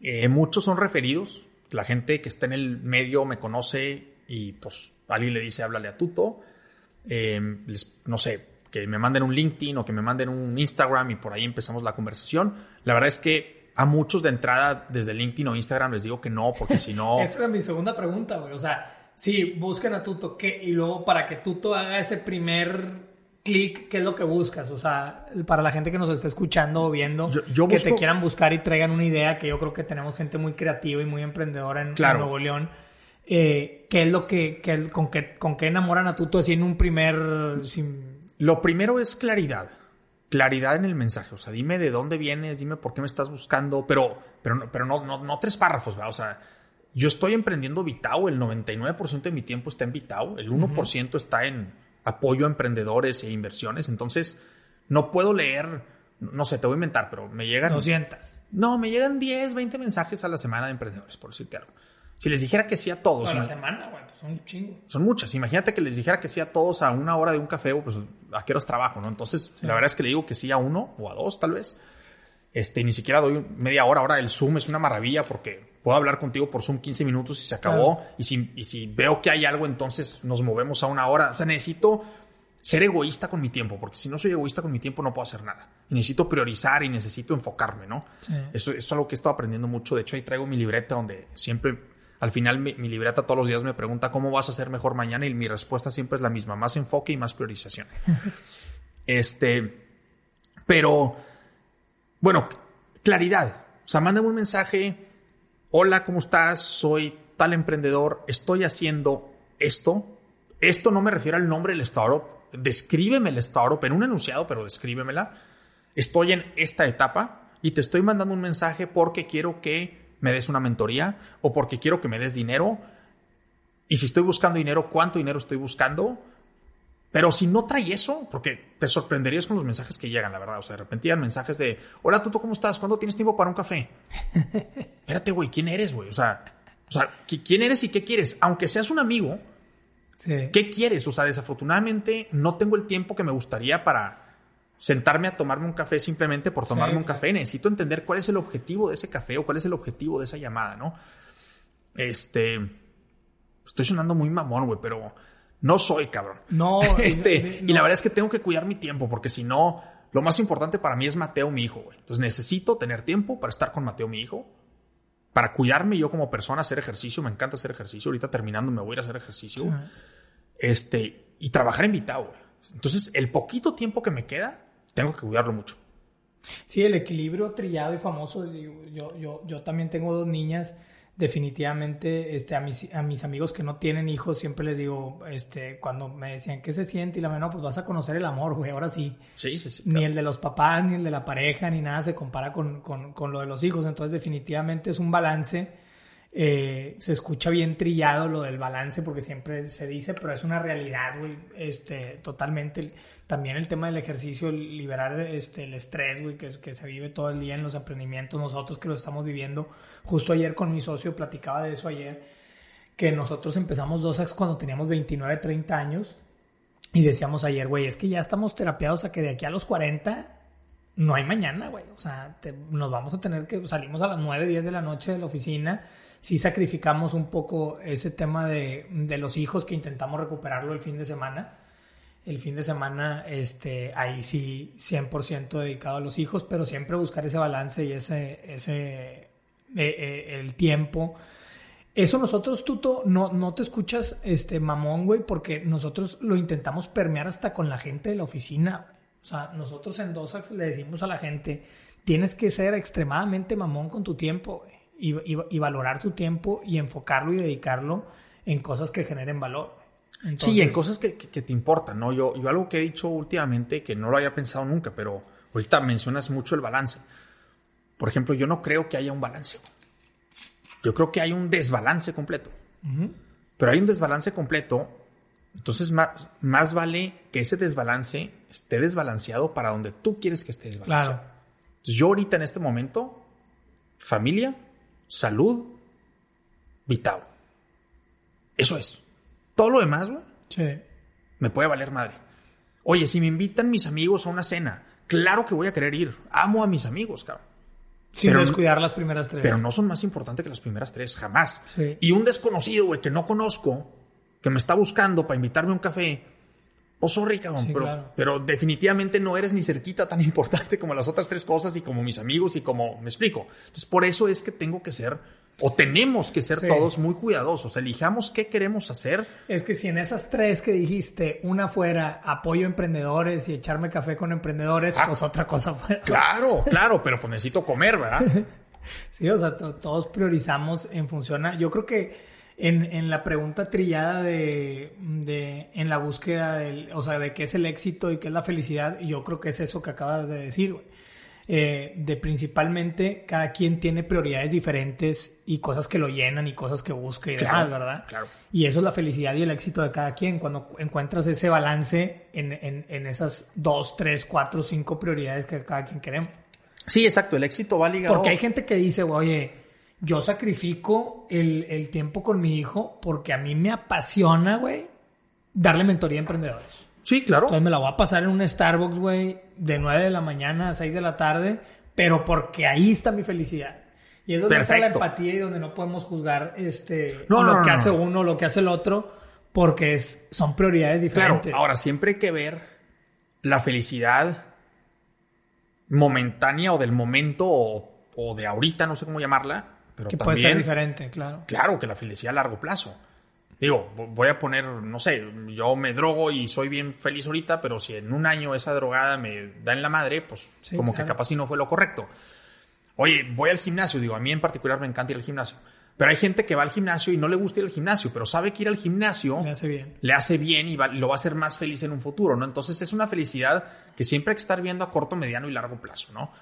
Eh, muchos son referidos. La gente que está en el medio me conoce y pues alguien le dice, háblale a Tuto. Eh, les- no sé, que me manden un LinkedIn o que me manden un Instagram y por ahí empezamos la conversación. La verdad es que a muchos de entrada desde LinkedIn o Instagram les digo que no, porque si no... [LAUGHS] Esa era mi segunda pregunta, güey. O sea, sí, buscan a Tuto, ¿qué? Y luego para que Tuto haga ese primer clic, ¿qué es lo que buscas? O sea, para la gente que nos está escuchando o viendo, Yo- yo que te quieran buscar y traigan una idea, que yo creo que tenemos gente muy creativa y muy emprendedora en. Nuevo León. Eh, ¿Qué es lo que, que- con, qué, con qué enamoran a Tuto así en un primer... sin- Lo primero es claridad. Claridad en el mensaje. O sea, dime de dónde vienes, dime por qué me estás buscando, pero, pero, no, pero no, no, no tres párrafos, ¿verdad? O sea, yo estoy emprendiendo Vitao, el 99% de mi tiempo está en Vitao, el 1% está en apoyo a emprendedores e inversiones. Entonces, no puedo leer, no sé, te voy a inventar, pero me llegan. 200. No, me llegan 10, 20 mensajes a la semana de emprendedores, por decirte algo. Si les dijera que sí a todos, a la semana, güey, son un chingo. son muchas. Imagínate que les dijera que sí a todos a una hora de un café, pues a qué horas trabajo, ¿no? Entonces, la verdad es que le digo que sí a uno o a dos, tal vez. Este, ni siquiera doy media hora. Ahora el Zoom es una maravilla porque puedo hablar contigo por Zoom 15 minutos y se acabó. Y, si, y si veo que hay algo, entonces nos movemos a una hora. O sea, necesito ser egoísta con mi tiempo, porque si no soy egoísta con mi tiempo no puedo hacer nada. Y necesito priorizar y necesito enfocarme, ¿no? Sí. Eso, eso es algo que he estado aprendiendo mucho. De hecho, ahí traigo mi libreta donde siempre, al final, mi, mi libreta todos los días me pregunta cómo vas a hacer mejor mañana y mi respuesta siempre es la misma, más enfoque y más priorización. [LAUGHS] este, pero, bueno, claridad. O sea, mándame un mensaje. Hola, ¿cómo estás? Soy tal emprendedor. Estoy haciendo esto. Esto no me refiero al nombre del startup. Descríbeme el startup en un enunciado, pero descríbemela. Estoy en esta etapa y te estoy mandando un mensaje porque quiero que me des una mentoría o porque quiero que me des dinero. Y si estoy buscando dinero, ¿cuánto dinero estoy buscando? Pero si no trae eso, porque te sorprenderías con los mensajes que llegan, la verdad. O sea, de repente llegan mensajes de, hola, Tuto, ¿cómo estás? ¿Cuándo tienes tiempo para un café? [LAUGHS] Espérate, güey, ¿quién eres, güey? O sea, o sea, ¿qui- ¿quién eres y qué quieres? Aunque seas un amigo, Sí. ¿qué quieres? O sea, desafortunadamente no tengo el tiempo que me gustaría para sentarme a tomarme un café simplemente por tomarme Sí, un café. Necesito entender cuál es el objetivo de ese café o cuál es el objetivo de esa llamada, ¿no? Este, estoy sonando muy mamón, güey, pero No soy, cabrón. No. [LAUGHS] este, y la verdad es que tengo que cuidar mi tiempo, porque si no, lo más importante para mí es Mateo, mi hijo, güey. Entonces necesito tener tiempo para estar con Mateo, mi hijo, para cuidarme yo como persona, hacer ejercicio. Me encanta hacer ejercicio. Ahorita terminando me voy a ir a hacer ejercicio. Este, y trabajar invitado, güey. Entonces, el poquito tiempo que me queda, tengo que cuidarlo mucho. Sí, el equilibrio trillado y famoso. Yo, yo, yo también tengo dos niñas definitivamente este, a, mis, a mis amigos que no tienen hijos siempre les digo, este, cuando me decían qué se siente y la menor, pues vas a conocer el amor, güey, ahora sí. Sí, sí, sí. Ni el de los papás, ni el de la pareja, ni nada se compara con, con, con lo de los hijos, entonces definitivamente es un balance eh, se escucha bien trillado lo del balance porque siempre se dice, pero es una realidad, güey, este, totalmente. También el tema del ejercicio, liberar este, el estrés, güey, que, se vive todo el día en los emprendimientos, nosotros que lo estamos viviendo. Justo ayer con mi socio platicaba de eso ayer, que nosotros empezamos dos ex cuando teníamos 29, 30 años y decíamos ayer, güey, es que ya estamos terapiados a que de aquí a los 40 no hay mañana, güey. O sea, nos vamos a tener que, salimos a las 9, 10 de la noche de la oficina sí sacrificamos un poco ese tema de, de, los hijos que intentamos recuperarlo el fin de semana. El fin de semana, este, ahí sí, 100% dedicado a los hijos, pero siempre buscar ese balance y ese, ese, eh, eh, el tiempo. Eso nosotros, Tuto, no, no te escuchas, este, mamón, güey, porque nosotros lo intentamos permear hasta con la gente de la oficina. O sea, nosotros en Dosax le decimos a la gente, tienes que ser extremadamente mamón con tu tiempo, y, valorar tu tiempo y enfocarlo y dedicarlo en cosas que generen valor. sí, en cosas que, te importan, ¿no? Yo, yo algo que he dicho últimamente que no lo había pensado nunca, pero ahorita mencionas mucho el balance. Por ejemplo, yo no creo que haya un balance. Yo creo que hay un desbalance completo. Pero hay un desbalance completo, entonces más, más, vale que ese desbalance esté desbalanceado para donde tú quieres que esté desbalanceado. Claro. Entonces, yo ahorita en este momento, familia, salud, vital. Eso es. Todo lo demás, güey. Sí. Me puede valer madre. Oye, si me invitan mis amigos a una cena, claro que voy a querer ir. Amo a mis amigos, cabrón. Sin pero, descuidar las primeras tres. Pero no son más importantes que las primeras tres, jamás. Y un desconocido, güey, que no conozco, que me está buscando para invitarme a un café, oh, sorry, cabrón, pero, pero, definitivamente no eres ni cerquita tan [LAUGHS] importante como las otras tres cosas y como mis amigos y como me explico. Entonces, por eso es que tengo que ser o tenemos que ser todos muy cuidadosos. Elijamos qué queremos hacer. Es que si en esas tres que dijiste, una fuera apoyo a emprendedores y echarme café con emprendedores, ah, pues otra cosa fuera. Claro, [LAUGHS] claro, pero pues necesito comer, ¿verdad? sí, o sea, todos priorizamos en función a... Yo creo que en, en la pregunta trillada de, de, en la búsqueda del, o sea, de qué es el éxito y qué es la felicidad, yo creo que es eso que acabas de decir, güey. Eh, de principalmente cada quien tiene prioridades diferentes y cosas que lo llenan y cosas que busca y demás, ¿verdad? Claro. Y eso es la felicidad y el éxito de cada quien cuando encuentras ese balance en, en, en esas dos, tres, cuatro, cinco prioridades que cada quien queremos. Sí, exacto, el éxito va ligado. Porque hay gente que dice, oye, yo sacrifico el, tiempo con mi hijo porque a mí me apasiona, güey, darle mentoría a emprendedores. Sí, claro. Entonces me la voy a pasar en un Starbucks, güey, de 9 de la mañana a 6 de la tarde, pero porque ahí está mi felicidad. Y es donde está la empatía y donde no podemos juzgar este, lo que hace uno, lo que hace el otro, porque es, son prioridades diferentes. Claro, ahora siempre hay que ver la felicidad momentánea o del momento o, o de ahorita, no sé cómo llamarla, pero que puede ser diferente, claro. Claro, que la felicidad a largo plazo. Digo, voy a poner, no sé, yo me drogo y soy bien feliz ahorita, pero si en un año esa drogada me da en la madre, pues como que capaz si no fue lo correcto. Oye, voy al gimnasio, digo, a mí en particular me encanta ir al gimnasio. Pero hay gente que va al gimnasio y no le gusta ir al gimnasio, pero sabe que ir al gimnasio le hace bien, le hace bien y lo va a hacer más feliz en un futuro, ¿no? Entonces es una felicidad que siempre hay que estar viendo a corto, mediano y largo plazo, ¿no?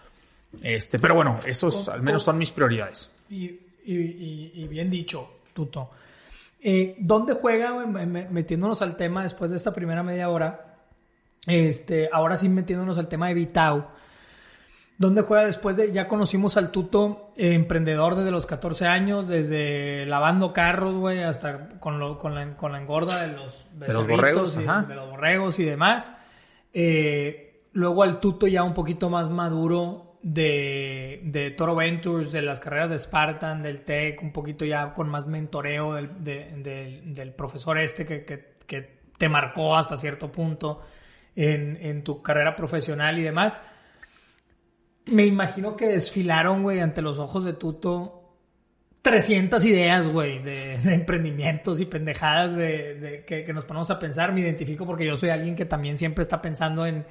Este, pero bueno, esos al menos son mis prioridades. Y, bien dicho, Tuto. Eh, ¿Dónde juega, metiéndonos al tema después de esta primera media hora? Este, ahora sí metiéndonos al tema de Vitao. ¿Dónde juega después de, ya conocimos al Tuto, eh, emprendedor desde los 14 años, desde lavando carros, güey, hasta con, lo, con, la, con la engorda de los, de los borregos, y, de los borregos y demás. Eh, luego al Tuto ya un poquito más maduro de, de, Toro Ventures, de las carreras de Spartan, del Tech, un poquito ya con más mentoreo del, del profesor este que, que, te marcó hasta cierto punto en, en tu carrera profesional y demás. Me imagino que desfilaron, güey, ante los ojos de Tuto 300 ideas, güey, de, emprendimientos y pendejadas de, que, nos ponemos a pensar. Me identifico porque yo soy alguien que también siempre está pensando en,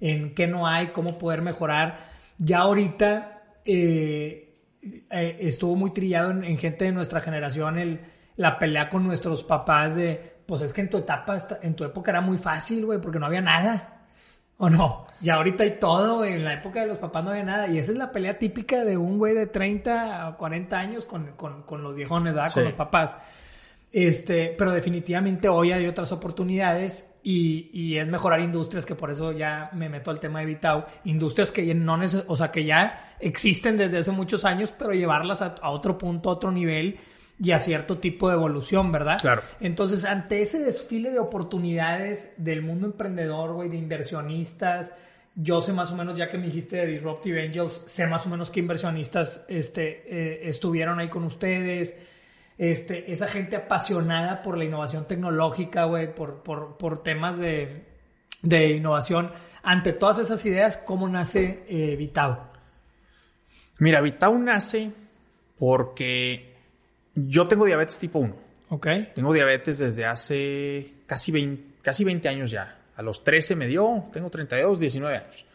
en qué no hay, cómo poder mejorar. Ya ahorita eh, eh, estuvo muy trillado en, gente de nuestra generación el, la pelea con nuestros papás de, pues es que en tu etapa, en tu época era muy fácil, güey, porque no había nada. ¿O no? Y ahorita hay todo, En la época de los papás no había nada. Y esa es la pelea típica de un güey de 30 a 40 años con, los viejones, ¿verdad? Con los papás. Este, pero definitivamente hoy hay otras oportunidades y, es mejorar industrias, que por eso ya me meto al tema de Vitao. Industrias que no o sea, que ya existen desde hace muchos años, pero llevarlas a, a otro punto, a otro nivel y a cierto tipo de evolución, ¿verdad? Claro. Entonces, ante ese desfile de oportunidades del mundo emprendedor, güey, de inversionistas, yo sé más o menos, ya que me dijiste de Disruptive Angels, sé más o menos qué inversionistas este, eh, estuvieron ahí con ustedes. Este, esa gente apasionada por la innovación tecnológica, güey, por, por, temas de, innovación. Ante todas esas ideas, ¿cómo nace eh, Vitao? Mira, Vitao nace porque yo tengo diabetes tipo 1. Ok. Tengo diabetes desde hace casi 20, casi 20 años ya. A los 13 me dio, tengo 32, 19 años.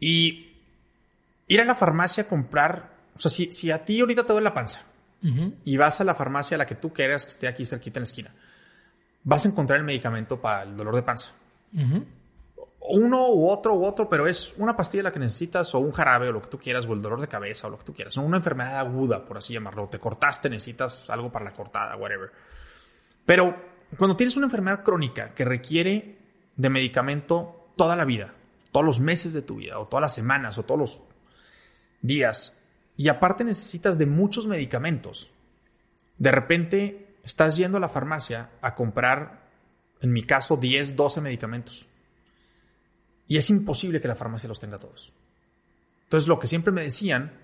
Y ir a la farmacia a comprar, o sea, si, si a ti ahorita te duele la panza y vas a la farmacia a la que tú quieras, que esté aquí cerquita en la esquina, vas a encontrar el medicamento para el dolor de panza uno u otro u otro, pero es una pastilla la que necesitas o un jarabe o lo que tú quieras o el dolor de cabeza o lo que tú quieras. Una enfermedad aguda, por así llamarlo. Te cortaste, necesitas algo para la cortada, whatever. Pero cuando tienes una enfermedad crónica que requiere de medicamento toda la vida, todos los meses de tu vida o todas las semanas o todos los días, y aparte necesitas de muchos medicamentos, de repente estás yendo a la farmacia a comprar, en mi caso, 10, 12 medicamentos y es imposible que la farmacia los tenga todos. Entonces lo que siempre me decían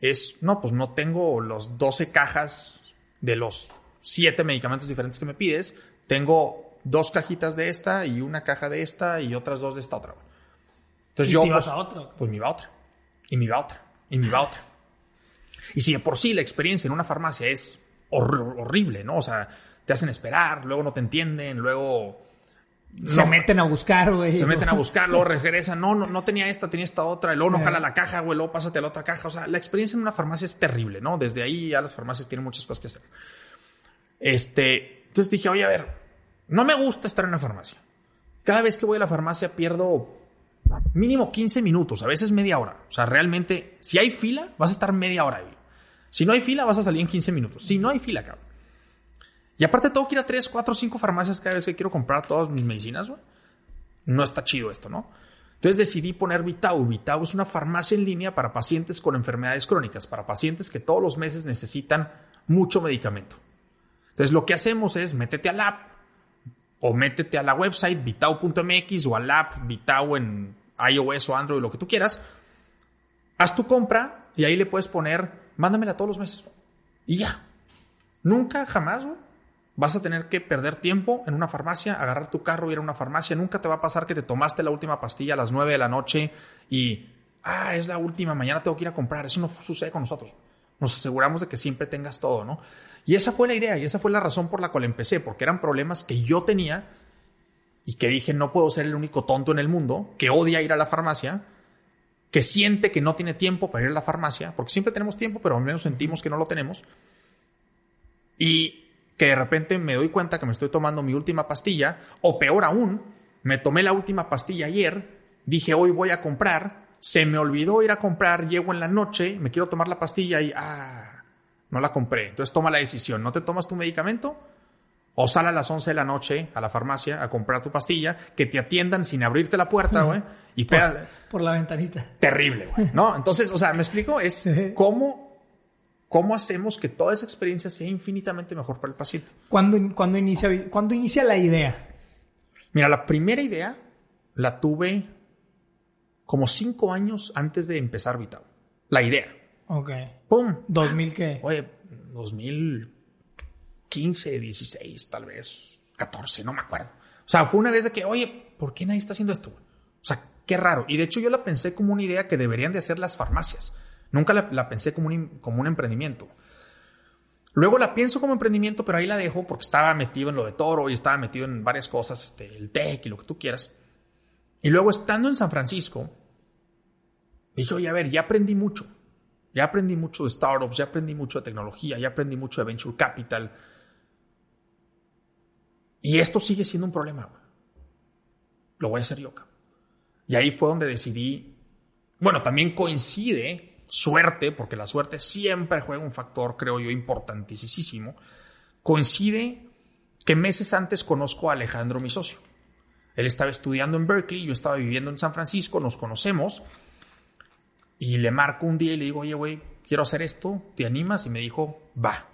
es, no, pues no tengo los 12 cajas de los 7 medicamentos diferentes que me pides, tengo dos cajitas de esta y una caja de esta y otras dos de esta otra. Entonces ¿Y yo... Pues, a otra? Pues me iba a otra. Y me iba a otra. Y me iba a otra. Y si de por sí la experiencia en una farmacia es horrible, ¿no? O sea, te hacen esperar, luego no te entienden, luego se meten a buscar, güey. Se meten a buscar, luego [LAUGHS] regresan. No, no, no tenía esta, tenía esta otra. Y luego no jala la caja, güey. Luego pásate a la otra caja. O sea, la experiencia en una farmacia es terrible, ¿no? Desde ahí ya las farmacias tienen muchas cosas que hacer. Este, entonces dije, oye, a ver, no me gusta estar en la farmacia. Cada vez que voy a la farmacia pierdo mínimo 15 minutos, a veces media hora. O sea, realmente, si hay fila, vas a estar media hora ahí. Si no hay fila, vas a salir en 15 minutos. Si no hay fila, cabrón. Y aparte tengo que ir a 3, 4, 5 farmacias cada vez que quiero comprar todas mis medicinas, güey. No está chido esto, ¿no? Entonces decidí poner Vitao. Vitao es una farmacia en línea para pacientes con enfermedades crónicas, para pacientes que todos los meses necesitan mucho medicamento. Entonces lo que hacemos es métete al app o métete a la website vitao.mx o al app Vitao en iOS o Android, lo que tú quieras. Haz tu compra y ahí le puedes poner, mándamela todos los meses. Y ya. Nunca, jamás, güey Vas a tener que perder tiempo en una farmacia, agarrar tu carro, ir a una farmacia. Nunca te va a pasar que te tomaste la última pastilla a las 9 de la noche y, ah, es la última, mañana tengo que ir a comprar. Eso no sucede con nosotros. Nos aseguramos de que siempre tengas todo, ¿no? Y esa fue la idea y esa fue la razón por la cual empecé, porque eran problemas que yo tenía y que dije, no puedo ser el único tonto en el mundo que odia ir a la farmacia, que siente que no tiene tiempo para ir a la farmacia, porque siempre tenemos tiempo, pero al menos sentimos que no lo tenemos. Y que de repente me doy cuenta que me estoy tomando mi última pastilla, o peor aún, me tomé la última pastilla ayer, dije hoy voy a comprar, se me olvidó ir a comprar, llego en la noche, me quiero tomar la pastilla y ah, no la compré. Entonces toma la decisión, ¿no te tomas tu medicamento? O sal a las 11 de la noche a la farmacia a comprar tu pastilla, que te atiendan sin abrirte la puerta, güey. Y por, por la ventanita. Terrible, güey. ¿No? Entonces, o sea, me explico, es cómo ¿Cómo hacemos que toda esa experiencia sea infinitamente mejor para el paciente? ¿Cuándo, inicia, inicia la idea? Mira, la primera idea la tuve como cinco años antes de empezar Vital. La idea. Ok. ¡Pum! ¿2000 qué? Oye, 2015, 16 tal vez. 14, no me acuerdo. O sea, fue una vez de que, oye, ¿por qué nadie está haciendo esto? O sea, qué raro. Y de hecho yo la pensé como una idea que deberían de hacer las farmacias. Nunca la, pensé como un, como un emprendimiento. Luego la pienso como emprendimiento, pero ahí la dejo porque estaba metido en lo de toro y estaba metido en varias cosas, este, el tech y lo que tú quieras. Y luego estando en San Francisco, dije, oye, a ver, ya aprendí mucho. Ya aprendí mucho de startups, ya aprendí mucho de tecnología, ya aprendí mucho de venture capital. Y esto sigue siendo un problema. Lo voy a hacer yo. Y ahí fue donde decidí, bueno, también coincide suerte, porque la suerte siempre juega un factor, creo yo, importantísimo. Coincide que meses antes conozco a Alejandro, mi socio. Él estaba estudiando en Berkeley, yo estaba viviendo en San Francisco, nos conocemos y le marco un día y le digo, oye, güey, quiero hacer esto, ¿te animas? Y me dijo, va.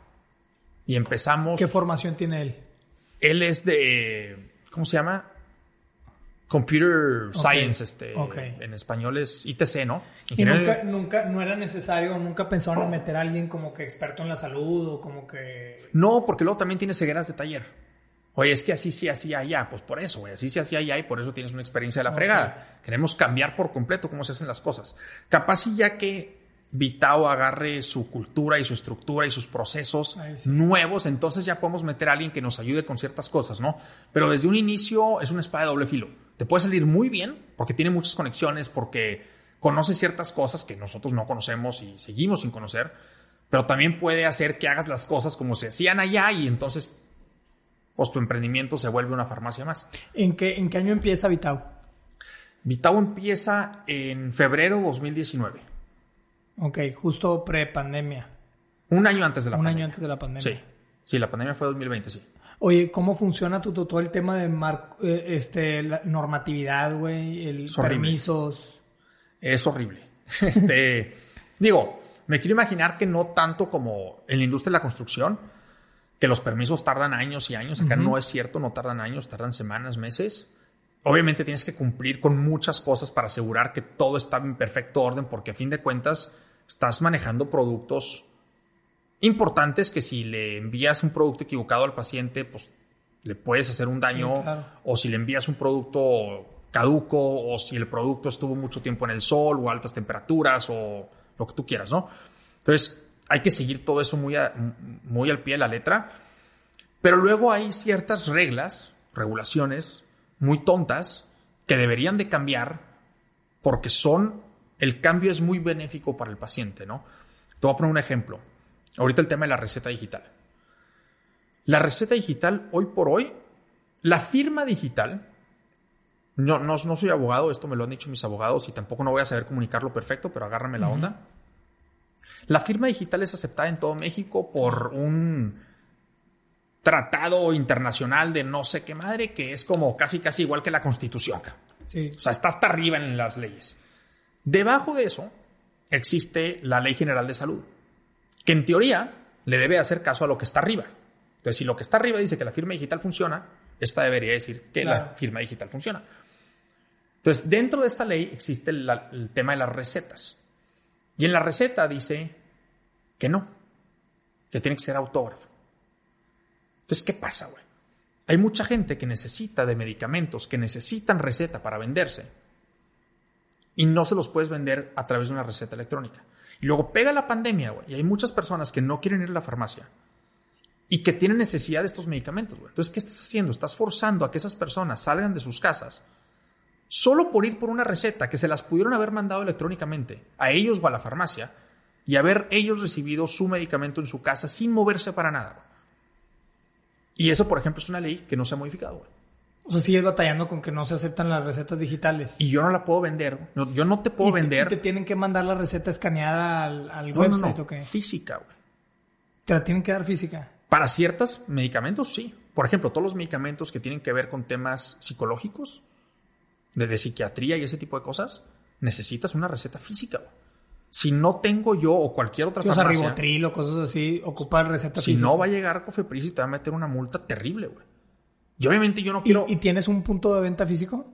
Y empezamos. ¿Qué formación tiene él? Él es de, ¿cómo se llama? Computer Science, este, en español es ITC, ¿no? Y nunca, nunca, no era necesario, nunca pensaron en meter a alguien como que experto en la salud o como que... No, porque luego también tiene cegueras de taller. Oye, es que así se hacía allá. Pues por eso, güey, así se hacía allá y por eso tienes una experiencia de la fregada. Queremos cambiar por completo cómo se hacen las cosas. Capaz y ya que Vitao agarre su cultura y su estructura y sus procesos nuevos, entonces ya podemos meter a alguien que nos ayude con ciertas cosas, ¿no? Pero desde un inicio es una espada de doble filo. Te puede salir muy bien porque tiene muchas conexiones, porque conoce ciertas cosas que nosotros no conocemos y seguimos sin conocer, pero también puede hacer que hagas las cosas como se hacían allá y entonces pues tu emprendimiento se vuelve una farmacia más. ¿En qué, en qué año empieza Vitao? Vitao empieza en febrero 2019. Ok, justo pre-pandemia. Un año antes de la Un pandemia. año antes de la pandemia. Sí, sí, la pandemia fue 2020, sí. Oye, ¿cómo funciona todo el tema de eh, este, la normatividad, güey? El permisos. Es horrible. [LAUGHS] Este, digo, me quiero imaginar que no tanto como en la industria de la construcción, que los permisos tardan años y años. Acá no es cierto, no tardan años, tardan semanas, meses. Obviamente tienes que cumplir con muchas cosas para asegurar que todo está en perfecto orden, porque a fin de cuentas estás manejando productos importantes que si le envías un producto equivocado al paciente, pues le puedes hacer un daño. O si le envías un producto caduco, o si el producto estuvo mucho tiempo en el sol, o altas temperaturas, o lo que tú quieras, ¿no? Entonces, hay que seguir todo eso muy, muy al pie de la letra. Pero luego hay ciertas reglas, regulaciones muy tontas que deberían de cambiar porque son, el cambio es muy benéfico para el paciente, ¿no? Te voy a poner un ejemplo. Ahorita el tema de la receta digital. La receta digital, hoy por hoy, la firma digital, no, no, no soy abogado, esto me lo han dicho mis abogados y tampoco no voy a saber comunicarlo perfecto, pero agárrame la onda. La firma digital es aceptada en todo México por un tratado internacional de no sé qué madre, que es como casi casi igual que la constitución. O sea, está hasta arriba en las leyes. Debajo de eso existe la Ley General de Salud, que en teoría le debe hacer caso a lo que está arriba. Entonces, si lo que está arriba dice que la firma digital funciona, esta debería decir que la firma digital funciona. Entonces, dentro de esta ley existe el tema de las recetas. Y en la receta dice que no, que tiene que ser autógrafo. Entonces, ¿qué pasa, güey? Hay mucha gente que necesita de medicamentos, que necesitan receta para venderse, y no se los puedes vender a través de una receta electrónica. Y luego pega la pandemia, güey, y hay muchas personas que no quieren ir a la farmacia y que tienen necesidad de estos medicamentos, güey. Entonces, ¿qué estás haciendo? Estás forzando a que esas personas salgan de sus casas solo por ir por una receta que se las pudieron haber mandado electrónicamente a ellos o a la farmacia y haber ellos recibido su medicamento en su casa sin moverse para nada. Y eso, por ejemplo, es una ley que no se ha modificado. O sea, sigues batallando con que no se aceptan las recetas digitales. Y yo no la puedo vender. yo no te puedo vender. Te, te tienen que mandar la receta escaneada al, al website o qué? Física, güey. ¿Te la tienen que dar física? Para ciertos medicamentos, sí. Por ejemplo, todos los medicamentos que tienen que ver con temas psicológicos, de, psiquiatría y ese tipo de cosas, necesitas una receta física. Si no tengo yo o cualquier otra cosa. ribotril o cosas así, ocupar receta física. Si no, va a llegar Cofepris y te va a meter una multa terrible, güey. Y obviamente yo no quiero... ¿Y, tienes un punto de venta físico?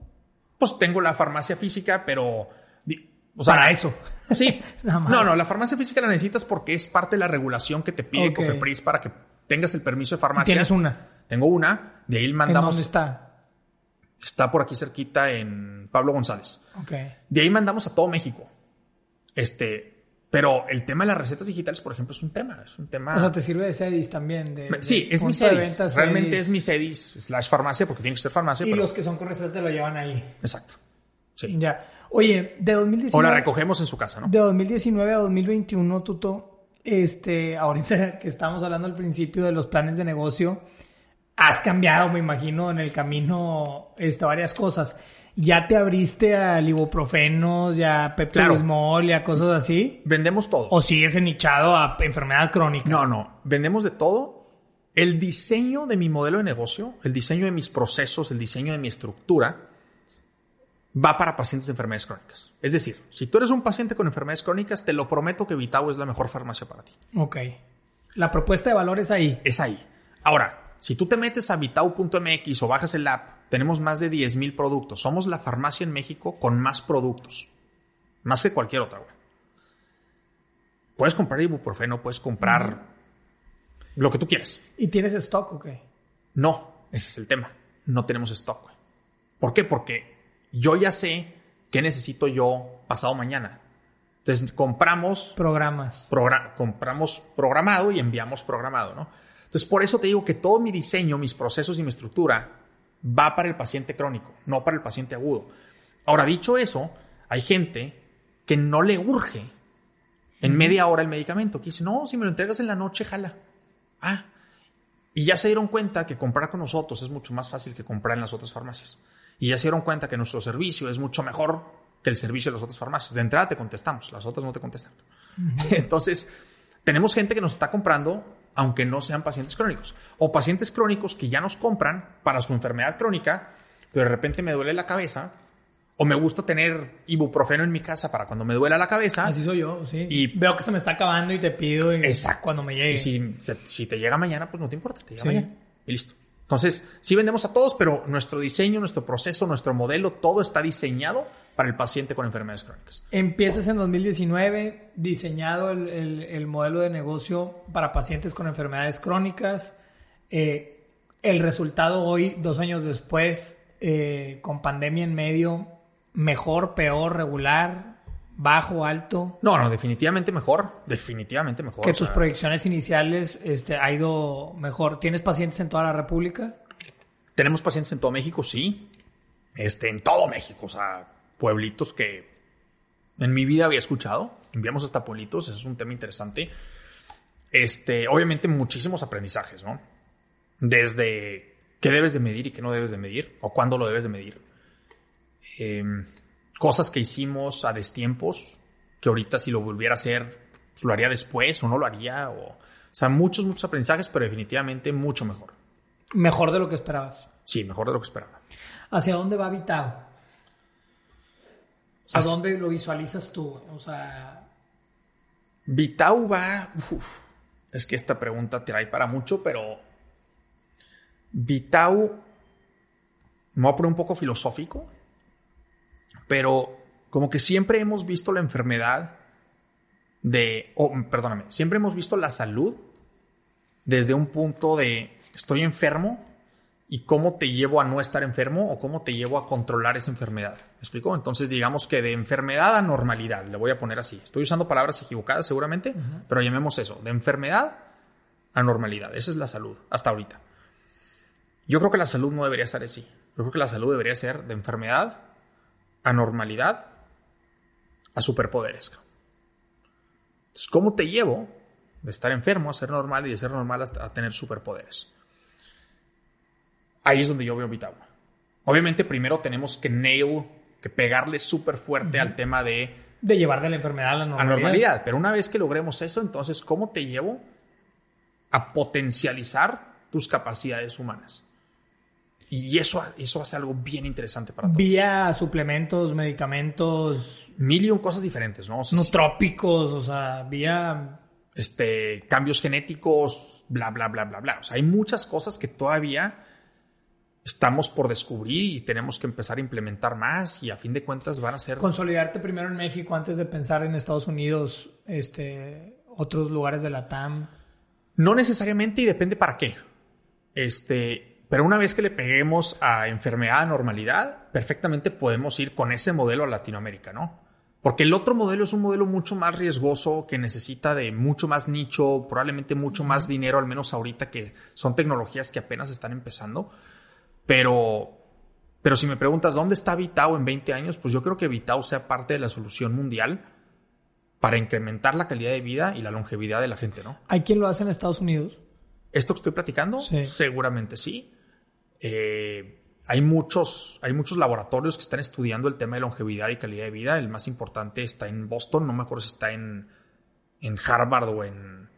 Pues tengo la farmacia física, pero... O sea, Para eso. Sí. [LAUGHS] no, no, la farmacia física la necesitas porque es parte de la regulación que te pide Cofepris para que tengas el permiso de farmacia. ¿Tienes una? Tengo una, de ahí ¿En mandamos. dónde está? Está por aquí cerquita en Pablo González. Ok. De ahí mandamos a todo México. Este, pero el tema de las recetas digitales, por ejemplo, es un tema. Es un tema. O sea, te sirve de Cedis también. De, sí, de es mi punto de Cedis. venta Realmente es mi Cedis slash farmacia, porque tiene que ser farmacia. Y pero- los que son con receta te lo llevan ahí. Exacto. Sí. Ya. Oye, de 2019. O la recogemos en su casa, ¿no? De 2019 a 2021, Tuto, este, ahorita [LAUGHS] que estamos hablando al principio de los planes de negocio, has cambiado, me imagino, en el camino este, varias cosas. ¿Ya te abriste al ibuprofenos, ya a Claro. y a cosas así? Vendemos todo. ¿O sigues enichado a enfermedad crónica? No, no. Vendemos de todo. El diseño de mi modelo de negocio, el diseño de mis procesos, el diseño de mi estructura, va para pacientes de enfermedades crónicas. Es decir, si tú eres un paciente con enfermedades crónicas, te lo prometo que Vitao es la mejor farmacia para ti. Ok. La propuesta de valor es ahí. Es ahí. Ahora, si tú te metes a vitao.mx o bajas el app, tenemos más de 10.000 productos. Somos la farmacia en México con más productos. Más que cualquier otra, güey. Puedes comprar ibuprofeno, puedes comprar lo que tú quieras. ¿Y tienes stock o qué? No, ese es el tema. No tenemos stock. güey. ¿Por qué? Porque yo ya sé qué necesito yo pasado mañana. Entonces compramos, Programas. progra- compramos programado y enviamos programado, ¿no? Entonces por eso te digo que todo mi diseño, mis procesos y mi estructura va para el paciente crónico, no para el paciente agudo. Ahora, dicho eso, hay gente que no le urge en media hora el medicamento, que dice, no, si me lo entregas en la noche, jala. Ah, y ya se dieron cuenta que comprar con nosotros es mucho más fácil que comprar en las otras farmacias. Y ya se dieron cuenta que nuestro servicio es mucho mejor que el servicio de las otras farmacias. De entrada te contestamos, las otras no te contestan. [LAUGHS] Entonces, tenemos gente que nos está comprando aunque no sean pacientes crónicos. O pacientes crónicos que ya nos compran para su enfermedad crónica, pero de repente me duele la cabeza. O me gusta tener ibuprofeno en mi casa para cuando me duela la cabeza. Así soy yo, sí. Y- veo que se me está acabando y te pido y Exacto. cuando me llegue. Y si, si te llega mañana, pues no te importa, te llega Sí. mañana. Y listo. Entonces, sí vendemos a todos, pero nuestro diseño, nuestro proceso, nuestro modelo, todo está diseñado para el paciente con enfermedades crónicas. Empiezas en 2019, diseñado el, el- el modelo de negocio para pacientes con enfermedades crónicas. Eh, el resultado hoy, dos años después, eh, con pandemia en medio, mejor, peor, regular, bajo, alto. No, no, definitivamente mejor. Definitivamente mejor. Que tus sea, proyecciones iniciales este, ha ido mejor. ¿Tienes pacientes en toda la República? Tenemos pacientes en todo México, sí. Este, en todo México, o sea, pueblitos que en mi vida había escuchado. Enviamos hasta pueblitos, eso es un tema interesante. Este, obviamente muchísimos aprendizajes, ¿no? Desde qué debes de medir y qué no debes de medir, o cuándo lo debes de medir. Em, cosas que hicimos a destiempos, que ahorita si lo volviera a hacer, pues lo haría después o no lo haría. O, o sea, muchos, muchos aprendizajes, pero definitivamente mucho mejor. Mejor de lo que esperabas. Sí, mejor de lo que esperaba. ¿Hacia dónde va Vitao? O sea, Hacia- ¿dónde lo visualizas tú? O sea, Vitau va. uf, es que esta pregunta te trae para mucho, pero. Vitau. Me voy a poner un poco filosófico, pero como que siempre hemos visto la enfermedad de. Oh, perdóname, siempre hemos visto la salud desde un punto de estoy enfermo y cómo te llevo a no estar enfermo o cómo te llevo a controlar esa enfermedad. ¿Me explico? Entonces, digamos que de enfermedad a normalidad, le voy a poner así. Estoy usando palabras equivocadas seguramente, pero llamemos eso, de enfermedad a normalidad. Esa es la salud, hasta ahorita. Yo creo que la salud no debería ser así. Yo creo que la salud debería ser de enfermedad a normalidad a superpoderes. Entonces, ¿cómo te llevo de estar enfermo a ser normal y de ser normal hasta a tener superpoderes? Ahí es donde yo veo Vitagua. Obviamente primero tenemos que nail, que pegarle súper fuerte al tema de de llevar de la enfermedad a la a normalidad. normalidad. Pero una vez que logremos eso, entonces, ¿cómo te llevo a potencializar tus capacidades humanas? Y eso, eso hace algo bien interesante para todos. Vía suplementos, medicamentos, Mil y un cosas diferentes, ¿no? O sea, nutrópicos, o sea, vía... este, cambios genéticos, bla, bla, bla, bla, bla. O sea, hay muchas cosas que todavía estamos por descubrir y tenemos que empezar a implementar más y a fin de cuentas van a ser... Consolidarte primero en México antes de pensar en Estados Unidos, este, otros lugares de la TAM. No necesariamente y depende para qué. Este, pero una vez que le peguemos a enfermedad, a normalidad, perfectamente podemos ir con ese modelo a Latinoamérica, ¿no? Porque el otro modelo es un modelo mucho más riesgoso, que necesita de mucho más nicho, probablemente mucho más dinero, al menos ahorita que son tecnologías que apenas están empezando. Pero, pero si me preguntas dónde está Vitao en 20 años, pues yo creo que Vitao sea parte de la solución mundial para incrementar la calidad de vida y la longevidad de la gente, ¿no? ¿Hay quien lo hace en Estados Unidos? ¿Esto que estoy platicando? Sí. Seguramente sí. Eh, hay muchos, hay muchos laboratorios que están estudiando el tema de longevidad y calidad de vida. El más importante está en Boston, no me acuerdo si está en, en Harvard o en,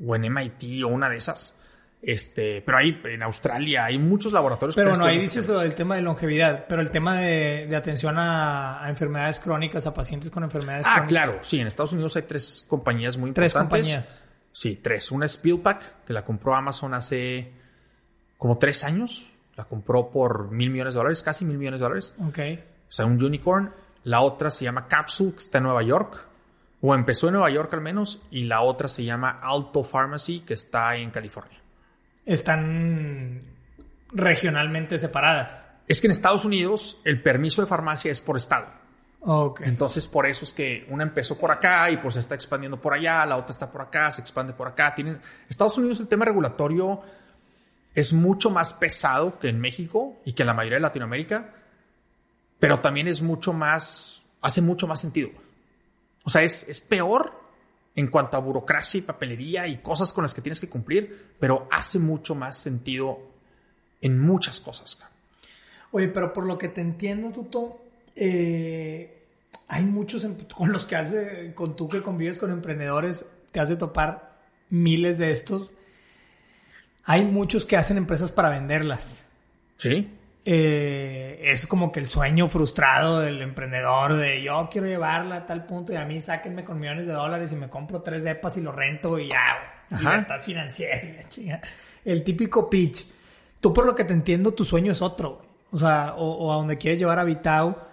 o en MIT o una de esas. Este, pero hay en Australia hay muchos laboratorios Pero que bueno, ahí este dices lo del tema de longevidad, pero el tema de, de atención a, a enfermedades crónicas, a pacientes con enfermedades Ah, crónicas. claro, sí, en Estados Unidos hay tres compañías muy Tres importantes. compañías. Sí, tres. Una es PillPack, que la compró Amazon hace como tres años. La compró por mil millones de dólares, casi mil millones de dólares. Ok. O sea, un unicorn. La otra se llama Capsule, que está en Nueva York. O empezó en Nueva York al menos. Y la otra se llama Alto Pharmacy, que está en California. Están regionalmente separadas. Es que en Estados Unidos el permiso de farmacia es por estado. Ok. Entonces, por eso es que una empezó por acá y pues se está expandiendo por allá, la otra está por acá, se expande por acá. Tienen... Estados Unidos el tema regulatorio es mucho más pesado que en México y que en la mayoría de Latinoamérica, pero también es mucho más, hace mucho más sentido. O sea, es, es peor en cuanto a burocracia y papelería y cosas con las que tienes que cumplir, pero hace mucho más sentido en muchas cosas. Oye, pero por lo que te entiendo, Tuto, eh, hay muchos em- [LAUGHS] con los que hace, con tú que convives con emprendedores, te hace topar miles de estos. Hay muchos que hacen empresas para venderlas. Sí. Eh, es como que el sueño frustrado del emprendedor de yo quiero llevarla a tal punto y a mí sáquenme con millones de dólares y me compro tres depas y lo rento y ya, libertad financiera y la chinga. El típico pitch. Tú por lo que te entiendo, tu sueño es otro. O sea, o, o a donde quieres llevar a Vitao,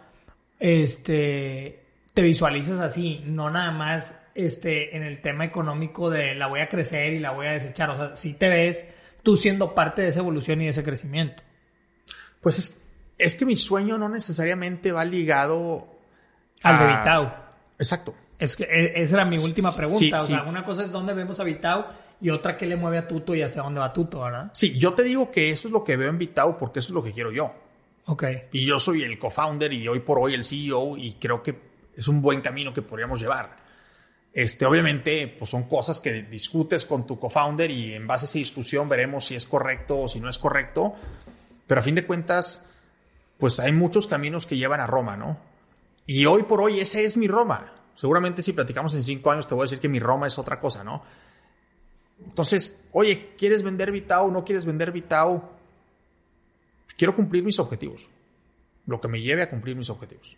este, te visualizas así, no nada más este, en el tema económico de la voy a crecer y la voy a desechar. O sea, si te ves tú siendo parte de esa evolución y de ese crecimiento. Pues es, es que mi sueño no necesariamente va ligado Al de a- Vitao. Exacto. Es que e- esa era mi última Sí, pregunta. o sí. sea, una cosa es dónde vemos a Vitao y otra qué le mueve a Tuto y hacia dónde va Tuto, ¿verdad? Sí, yo te digo que eso es lo que veo en Vitao porque eso es lo que quiero yo. Ok. Y yo soy el co-founder y hoy por hoy el CEO y creo que es un buen camino que podríamos llevar. Este, obviamente, pues son cosas que discutes con tu co-founder y en base a esa discusión veremos si es correcto o si no es correcto. Pero a fin de cuentas, pues hay muchos caminos que llevan a Roma, ¿no? Y hoy por hoy ese es mi Roma. Seguramente si platicamos en cinco años te voy a decir que mi Roma es otra cosa, ¿no? Entonces, oye, ¿quieres vender Vitao? ¿No quieres vender Vitao? Quiero cumplir mis objetivos. Lo que me lleve a cumplir mis objetivos.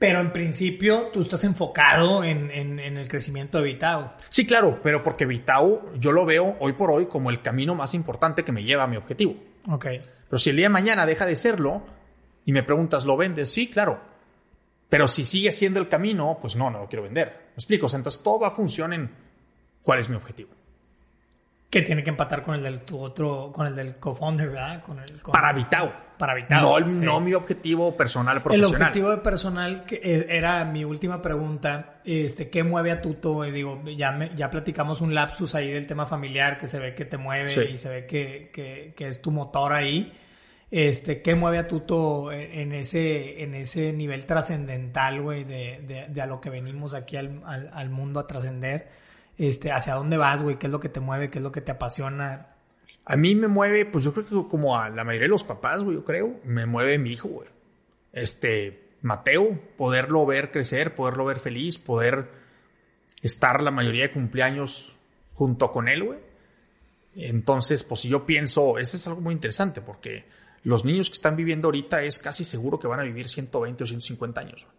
Pero en principio tú estás enfocado en, en- en el crecimiento de Vitao. Sí, claro, pero porque Vitao yo lo veo hoy por hoy como el camino más importante que me lleva a mi objetivo. Ok. Pero si el día de mañana deja de serlo y me preguntas, ¿lo vendes? Sí, claro. Pero si sigue siendo el camino, pues no, no lo quiero vender. ¿Me explico? O sea, entonces todo va a funcionar en cuál es mi objetivo. Que tiene que empatar con el del tu otro, con el del co-founder, ¿verdad? Con el, con- Para Vitao. Para Vitao. No, el- sí. no mi objetivo personal El profesional. objetivo de personal que eh, era mi última pregunta, este, ¿qué mueve a Tuto? Y digo, ya, me- ya platicamos un lapsus ahí del tema familiar que se ve que te mueve Sí. y se ve que, que- que es tu motor ahí. Este, ¿qué mueve a Tuto en, en ese, en ese nivel trascendental, güey, de, de- de a lo que venimos aquí al, al- al mundo a trascender? Este, ¿hacia dónde vas, güey? ¿Qué es lo que te mueve? ¿Qué es lo que te apasiona? A mí me mueve, pues yo creo que como a la mayoría de los papás, güey, yo creo, me mueve mi hijo, güey. Este, Mateo, poderlo ver crecer, poderlo ver feliz, poder estar la mayoría de cumpleaños junto con él, güey. Entonces, pues si yo pienso, eso es algo muy interesante porque los niños que están viviendo ahorita es casi seguro que van a vivir 120 o 150 años. güey.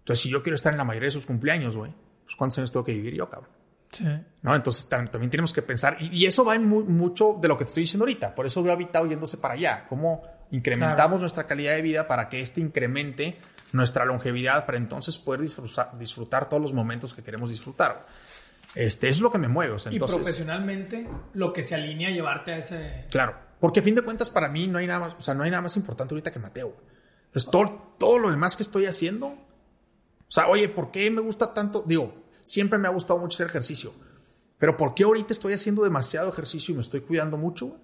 Entonces, si yo quiero estar en la mayoría de sus cumpleaños, güey, pues ¿cuántos años tengo que vivir yo, cabrón? Sí. ¿no? Entonces tam- también tenemos que pensar, y, y eso va en mu- mucho de lo que te estoy diciendo ahorita, por eso veo a Vitao yéndose para allá, cómo incrementamos Claro. nuestra calidad de vida para que este incremente nuestra longevidad, para entonces poder disfrutar, disfrutar todos los momentos que queremos disfrutar. Este, eso es lo que me mueve. O sea, y entonces, profesionalmente, lo que se alinea a llevarte a ese. Claro. Porque a fin de cuentas, para mí no hay nada más, o sea, no hay nada más importante ahorita que Mateo. Es todo, todo lo demás que estoy haciendo. O sea, oye, ¿por qué me gusta tanto? Digo, siempre me ha gustado mucho hacer ejercicio. Pero ¿por qué ahorita estoy haciendo demasiado ejercicio y me estoy cuidando mucho?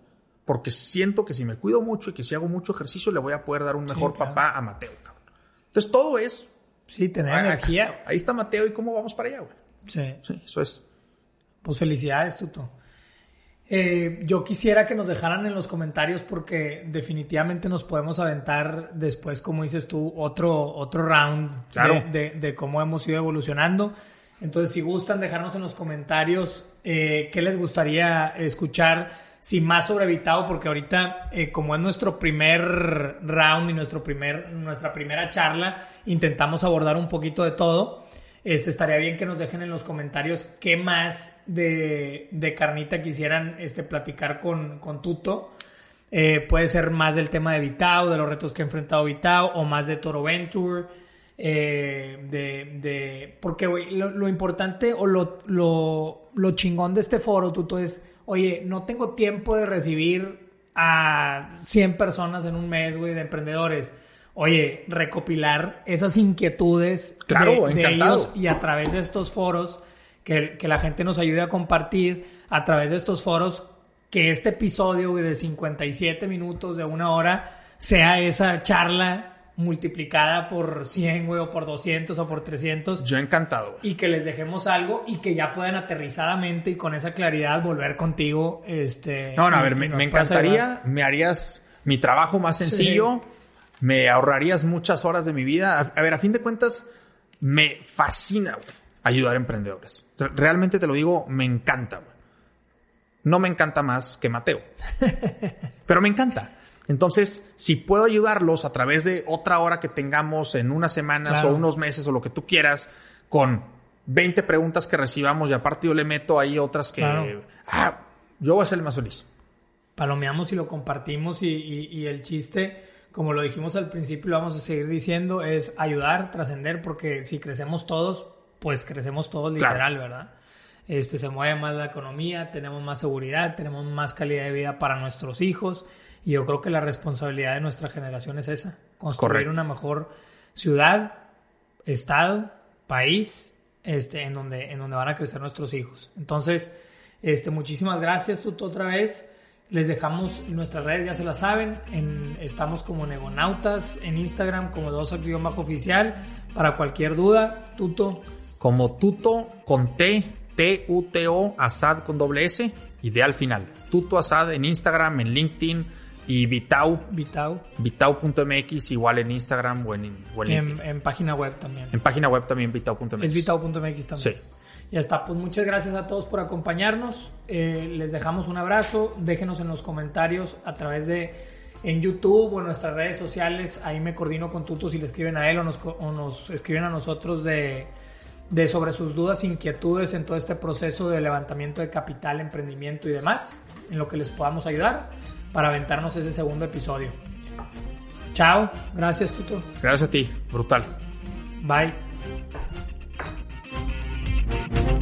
Porque siento que si me cuido mucho y que si hago mucho ejercicio, le voy a poder dar un mejor claro. papá a Mateo. Cabrón. Entonces todo es. Sí, tener ah, energía. Ahí está Mateo y cómo vamos para allá, güey. Sí. Sí, eso es. Pues felicidades, Tuto. Eh, yo quisiera que nos dejaran en los comentarios porque definitivamente nos podemos aventar después, como dices tú, otro, otro round Claro. de, de- de cómo hemos ido evolucionando. Entonces, si gustan dejarnos en los comentarios eh, qué les gustaría escuchar, si más sobre Vitao, porque ahorita, eh, como es nuestro primer round y nuestro primer, nuestra primera charla, intentamos abordar un poquito de todo. Este, estaría bien que nos dejen en los comentarios qué más de, de carnita quisieran este, platicar con, con Tuto. Eh, puede ser más del tema de Vitao, de los retos que ha enfrentado Vitao, o más de Toro Venture. eh, de, de, porque, lo importante o lo, lo, lo chingón de este foro, Tuto, es, oye, no tengo tiempo de recibir a 100 personas en un mes, güey, de emprendedores. Oye, recopilar esas inquietudes Claro, de, de ellos y a través de estos foros, que, que la gente nos ayude a compartir, a través de estos foros, que este episodio de 57 minutos, de una hora, sea esa charla multiplicada por 100, güey, o por 200 o por 300 Yo encantado, güey. y que les dejemos algo y que ya puedan aterrizadamente y con esa claridad volver contigo. Este, No, no, a ver, me, me encantaría, ayudar. me harías mi trabajo más sencillo, me ahorrarías muchas horas de mi vida. A, a ver, a fin de cuentas, me fascina ayudar a emprendedores. Re- Realmente te lo digo, me encanta. No me encanta más que Mateo, [LAUGHS] pero me encanta. Entonces, si puedo ayudarlos a través de otra hora que tengamos en unas semanas Claro. o unos meses o lo que tú quieras, con 20 preguntas que recibamos y aparte yo le meto ahí otras que, Claro. ah, yo voy a ser el más feliz. palomeamos y lo compartimos y, y- y el chiste, como lo dijimos al principio lo vamos a seguir diciendo, es ayudar, trascender, porque si crecemos todos, pues crecemos todos Claro. literal, ¿verdad? Este, se mueve más la economía, tenemos más seguridad, tenemos más calidad de vida para nuestros hijos y yo creo que la responsabilidad de nuestra generación es esa, construir Correcto. una mejor ciudad, estado, país, este, en donde, en donde van a crecer nuestros hijos. Entonces, este, muchísimas gracias, Tuto, otra vez. Les dejamos nuestras redes, ya se las saben. En- estamos como Negonautas en Instagram, como dos bajo oficial. Para cualquier duda, Tuto, Como Tuto con T, T-U-T-O, Asad con doble S y D al final. Tuto Asad en Instagram, en LinkedIn y Vitau, Vitao, vitau.mx igual en Instagram o en, o en LinkedIn. en, en página web también. En página web también vitau.mx. Es vitao.mx también. Sí. Ya está, pues muchas gracias a todos por acompañarnos. Eh, les dejamos un abrazo. Déjenos en los comentarios a través de en YouTube o en nuestras redes sociales. Ahí me coordino con Tuto si le escriben a él o nos, o nos escriben a nosotros de, de sobre sus dudas, inquietudes en todo este proceso de levantamiento de capital, emprendimiento y demás, en lo que les podamos ayudar para aventarnos ese segundo episodio. Chao, gracias Tuto. Gracias a ti, brutal. Bye. Thank you.